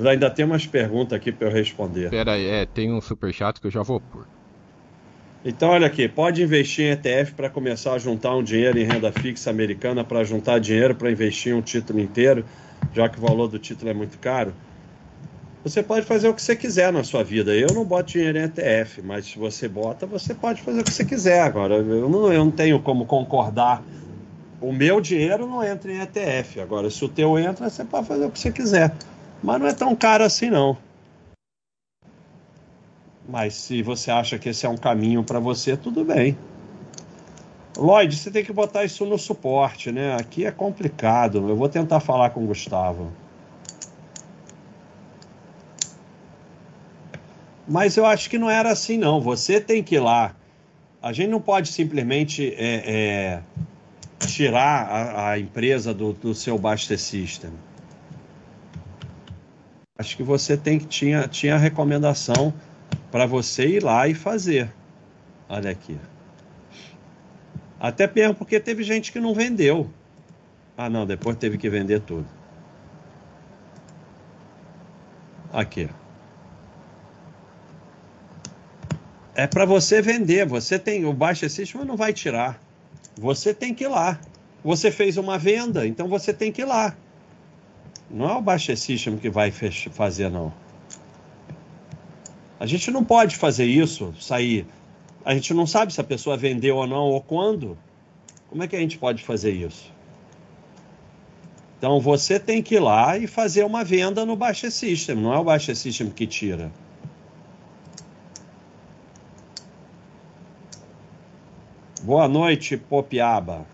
Ainda tem umas perguntas aqui para eu responder. Pera aí, é, tem um super chat que eu já vou pôr. Então, olha aqui, pode investir em ETF para começar a juntar um dinheiro em renda fixa americana para juntar dinheiro para investir em um título inteiro, já que o valor do título é muito caro? Você pode fazer o que você quiser na sua vida. Eu não boto dinheiro em ETF, mas se você bota, você pode fazer o que você quiser. Agora, eu não, eu não tenho como concordar. O meu dinheiro não entra em ETF. Agora, se o teu entra, você pode fazer o que você quiser. Mas não é tão caro assim, não. Mas se você acha que esse é um caminho para você, tudo bem. Lloyd, você tem que botar isso no suporte, né? Aqui é complicado. Eu vou tentar falar com o Gustavo. Mas eu acho que não era assim, não. Você tem que ir lá. A gente não pode simplesmente é, é, tirar a, a empresa do, do, seu Baster System. Acho que você tem que tinha tinha recomendação para você ir lá e fazer. Olha aqui. Até mesmo porque teve gente que não vendeu. Ah, não, depois teve que vender tudo. Aqui. É para você vender. Você tem o Baixa System não vai tirar. Você tem que ir lá. Você fez uma venda, então você tem que ir lá. Não é o Baixa System que vai fazer, não. A gente não pode fazer isso, sair. A gente não sabe se a pessoa vendeu ou não ou quando. Como é que a gente pode fazer isso? Então você tem que ir lá e fazer uma venda no Baixa System, não é o Baixa System que tira. Boa noite, Popiaba.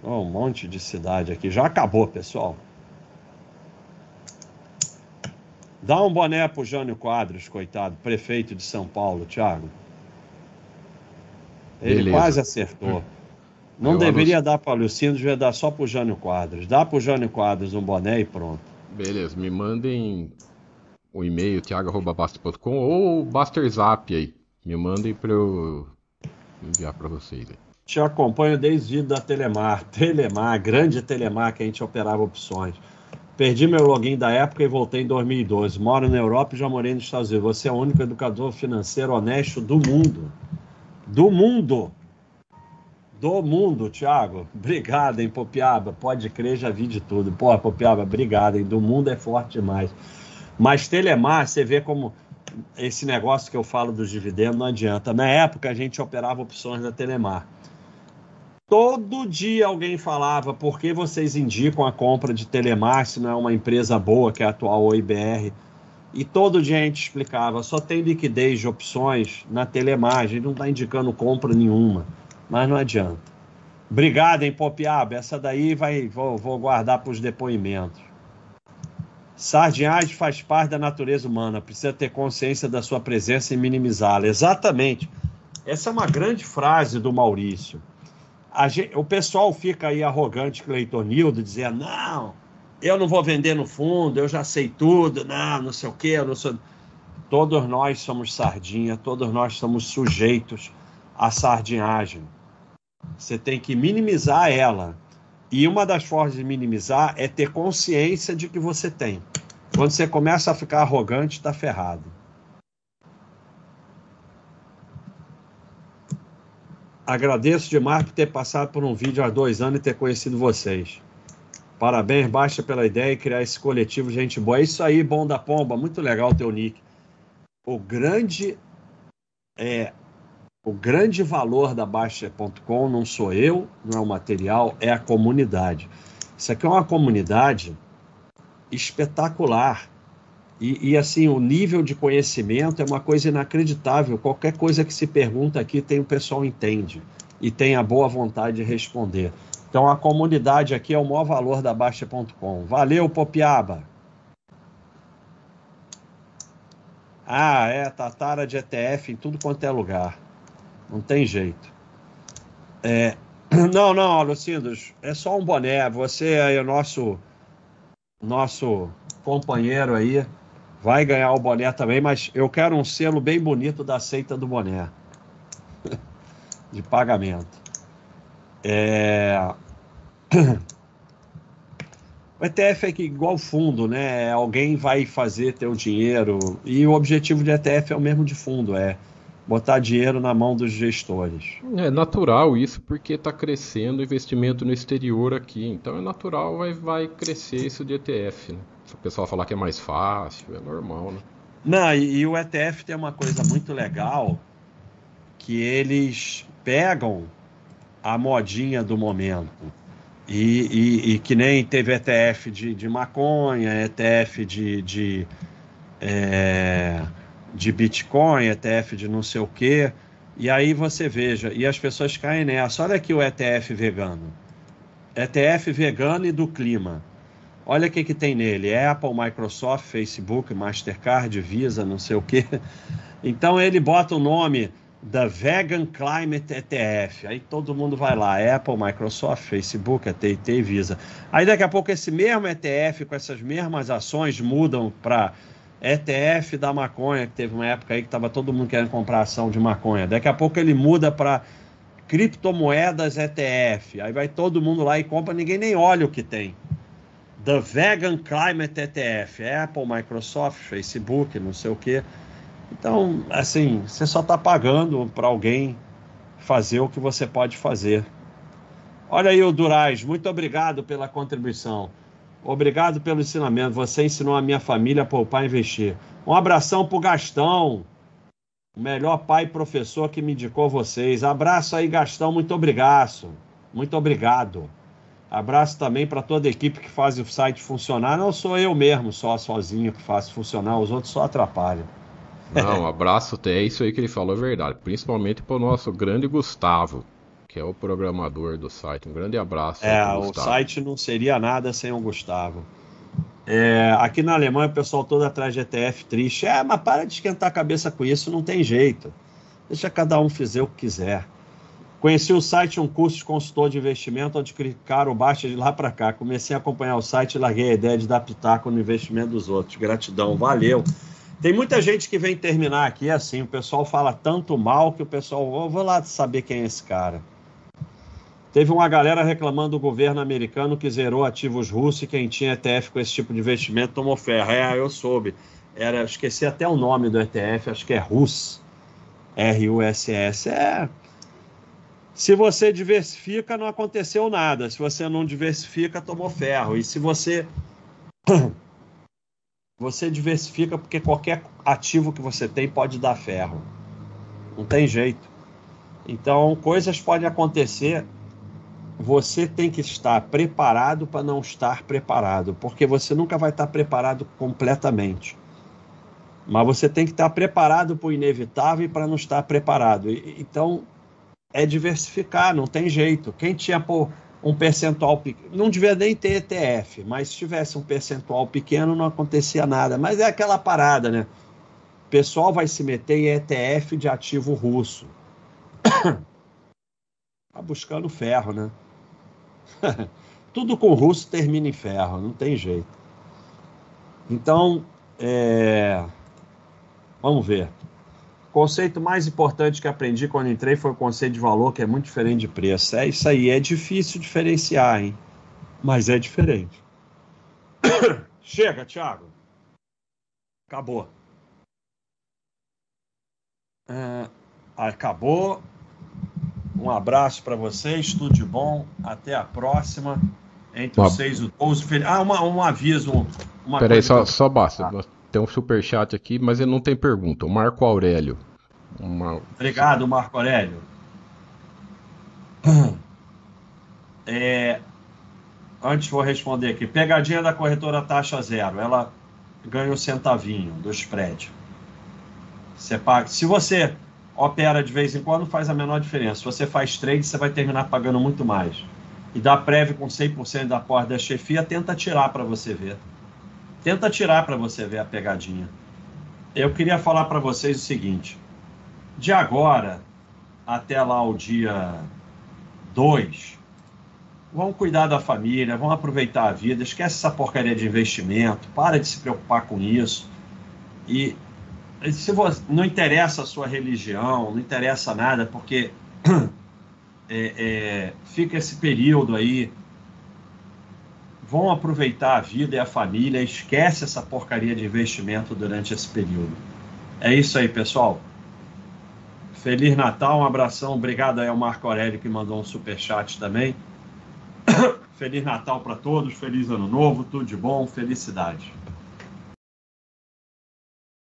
Oh, um monte de cidade aqui. Já acabou, pessoal. Dá um boné pro Jânio Quadros, coitado, prefeito de São Paulo, Thiago. Ele Beleza. quase acertou. Não Eu deveria anuncio... dar para Lucindo, devia dar só pro Jânio Quadros. Dá pro Jânio Quadros um boné e pronto. Beleza, me mandem o e-mail thiago.basta.com ou o Basterzap aí. Me mandem para eu enviar para vocês. Aí. Te acompanho desde da Telemar. *laughs* Telemar, grande Telemar que a gente operava opções. Perdi meu login da época e voltei em 2012. Moro na Europa e já morei nos Estados Unidos. Você é o único educador financeiro honesto do mundo. Do mundo. Do mundo, Thiago. Obrigado, hein, Popiaba. Pode crer, já vi de tudo. Pô, Popiaba, obrigado, hein. Do mundo é forte demais. Mas Telemar, você vê como esse negócio que eu falo dos dividendos não adianta. Na época, a gente operava opções da Telemar. Todo dia alguém falava por que vocês indicam a compra de Telemar se não é uma empresa boa, que é a atual OIBR. E todo dia a gente explicava, só tem liquidez de opções na Telemar, a gente não está indicando compra nenhuma. Mas não adianta. Obrigado, hein, Popiaba. Essa daí vai, vou, vou guardar para os depoimentos. Sardinhagem faz parte da natureza humana, precisa ter consciência da sua presença e minimizá-la. Exatamente. Essa é uma grande frase do Maurício gente, o pessoal fica aí arrogante, Cleitonildo, dizendo: não, eu não vou vender no fundo, eu já sei tudo, não, não sei o quê, eu não sou. Todos nós somos sardinha, todos nós somos sujeitos à sardinhagem. Você tem que minimizar ela. E uma das formas de minimizar é ter consciência de que você tem. Quando você começa a ficar arrogante, está ferrado. Agradeço demais por ter passado por um vídeo há dois anos e ter conhecido vocês. Parabéns, baixa pela ideia e criar esse coletivo gente boa. É isso aí, bom da pomba, muito legal o teu nick. O grande é o grande valor da Baixa.com não sou eu, não é o material, é a comunidade. Isso aqui é uma comunidade espetacular. E, e, assim, o nível de conhecimento é uma coisa inacreditável. Qualquer coisa que se pergunta aqui, tem o pessoal entende e tem a boa vontade de responder. Então a comunidade aqui é o maior valor da Baixa.com. Valeu, Popiaba! Ah, é, Tatara de ETF em tudo quanto é lugar. Não tem jeito. É, *clears throat* não, não, Lucindos, é só um boné. Você é o nosso, nosso companheiro aí vai ganhar o boné também, mas eu quero um selo bem bonito da seita do boné *laughs* de pagamento. É... *clears throat* O ETF é que igual fundo, né? Alguém vai fazer teu dinheiro e o objetivo de ETF é o mesmo de fundo, é botar dinheiro na mão dos gestores. É natural isso, porque está crescendo o investimento no exterior aqui. Então é natural, vai, vai crescer isso de ETF. Né? Se o pessoal falar que é mais fácil, é normal, né? Não, e, e o ETF tem uma coisa muito legal, que eles pegam a modinha do momento. E, e, e, que nem teve ETF de, de maconha, ETF de, de, é, de Bitcoin, ETF de não sei o quê. E aí você veja, e as pessoas caem nessa. Olha aqui o ETF vegano. ETF vegano e do clima. Olha o que, que tem nele: Apple, Microsoft, Facebook, Mastercard, Visa, não sei o quê. Então ele bota o nome da Vegan Climate ETF. Aí todo mundo vai lá, Apple, Microsoft, Facebook, AT&T Visa. Aí daqui a pouco esse mesmo ETF com essas mesmas ações mudam para ETF da maconha, que teve uma época aí que estava todo mundo querendo comprar ação de maconha. Daqui a pouco ele muda para criptomoedas ETF. Aí vai todo mundo lá e compra, ninguém nem olha o que tem. The Vegan Climate ETF, Apple, Microsoft, Facebook, não sei o que. Então, assim, você só está pagando para alguém fazer o que você pode fazer. Olha aí o Duraz, muito obrigado pela contribuição. Obrigado pelo ensinamento. Você ensinou a minha família a poupar e investir. Um abração pro Gastão, o melhor pai e professor que me indicou vocês. Abraço aí, Gastão, muito obrigado. Muito obrigado. Abraço também para toda a equipe que faz o site funcionar. Não sou eu mesmo só sozinho que faço funcionar, os outros só atrapalham. Não, abraço, é isso aí que ele falou, é verdade. Principalmente para o nosso grande Gustavo, que é o programador do site. Um grande abraço. É, o site não seria nada sem o Gustavo. É, aqui na Alemanha o pessoal todo atrás de ETF triste. É, mas para de esquentar a cabeça com isso, não tem jeito. Deixa cada um fazer o que quiser. Conheci o site um curso de consultor de investimento, onde clicaram baixa de lá para cá. Comecei a acompanhar o site e larguei a ideia de dar pitaco no investimento dos outros. Gratidão, valeu. Tem muita gente que vem terminar aqui assim, o pessoal fala tanto mal que o pessoal, oh, vou lá saber quem é esse cara. Teve uma galera reclamando do governo americano que zerou ativos russos e quem tinha ETF com esse tipo de investimento tomou ferro. É, eu soube. Era, esqueci até o nome do ETF, acho que é RUS. R-U-S-S. É. Se você diversifica, não aconteceu nada. Se você não diversifica, tomou ferro. E se você *coughs* você diversifica porque qualquer ativo que você tem pode dar ferro. Não tem jeito. Então, coisas podem acontecer. Você tem que estar preparado para não estar preparado, porque você nunca vai estar preparado completamente. Mas você tem que estar preparado para o inevitável e para não estar preparado. Então, é diversificar, não tem jeito. Quem tinha, pô, um percentual pequeno. Não devia nem ter ETF, mas se tivesse um percentual pequeno não acontecia nada. Mas é aquela parada, né? O pessoal vai se meter em ETF de ativo russo. *coughs* tá buscando ferro, né? *laughs* Tudo com russo termina em ferro, não tem jeito. Então, é... vamos ver. Conceito mais importante que aprendi quando entrei foi o conceito de valor, que é muito diferente de preço. É isso aí, é difícil diferenciar, hein? Mas é diferente. *coughs* Chega, Thiago. Acabou. É, acabou. Um abraço para vocês, tudo de bom. Até a próxima. Entre os 6 e o 12. Ah, uma, um aviso. Uma Peraí, só, só basta. Ah. Tem um super chat aqui, mas ele não tem pergunta. O Marco Aurélio. Uma... Obrigado, Marco Aurélio. *clears throat* É, antes vou responder aqui. Pegadinha da corretora taxa zero. Ela ganha um centavinho do spread. Você paga. Se você opera de vez em quando, faz a menor diferença. Se você faz trade, você vai terminar pagando muito mais. E dá prévio com 100% da porta da chefia, tenta tirar para você ver. Tenta tirar para você ver a pegadinha. Eu queria falar para vocês o seguinte: de agora até lá o dia 2, vão cuidar da família, vão aproveitar a vida, esquece essa porcaria de investimento, para de se preocupar com isso. E se você, não interessa a sua religião, não interessa nada, porque *clears throat* é, é, fica esse período aí vão aproveitar a vida e a família, esquece essa porcaria de investimento durante esse período. É isso aí, pessoal. Feliz Natal, um abração. Obrigado aí ao Marco Aurélio que mandou um super chat também. *clears throat* Feliz Natal para todos, feliz ano novo, tudo de bom, felicidade.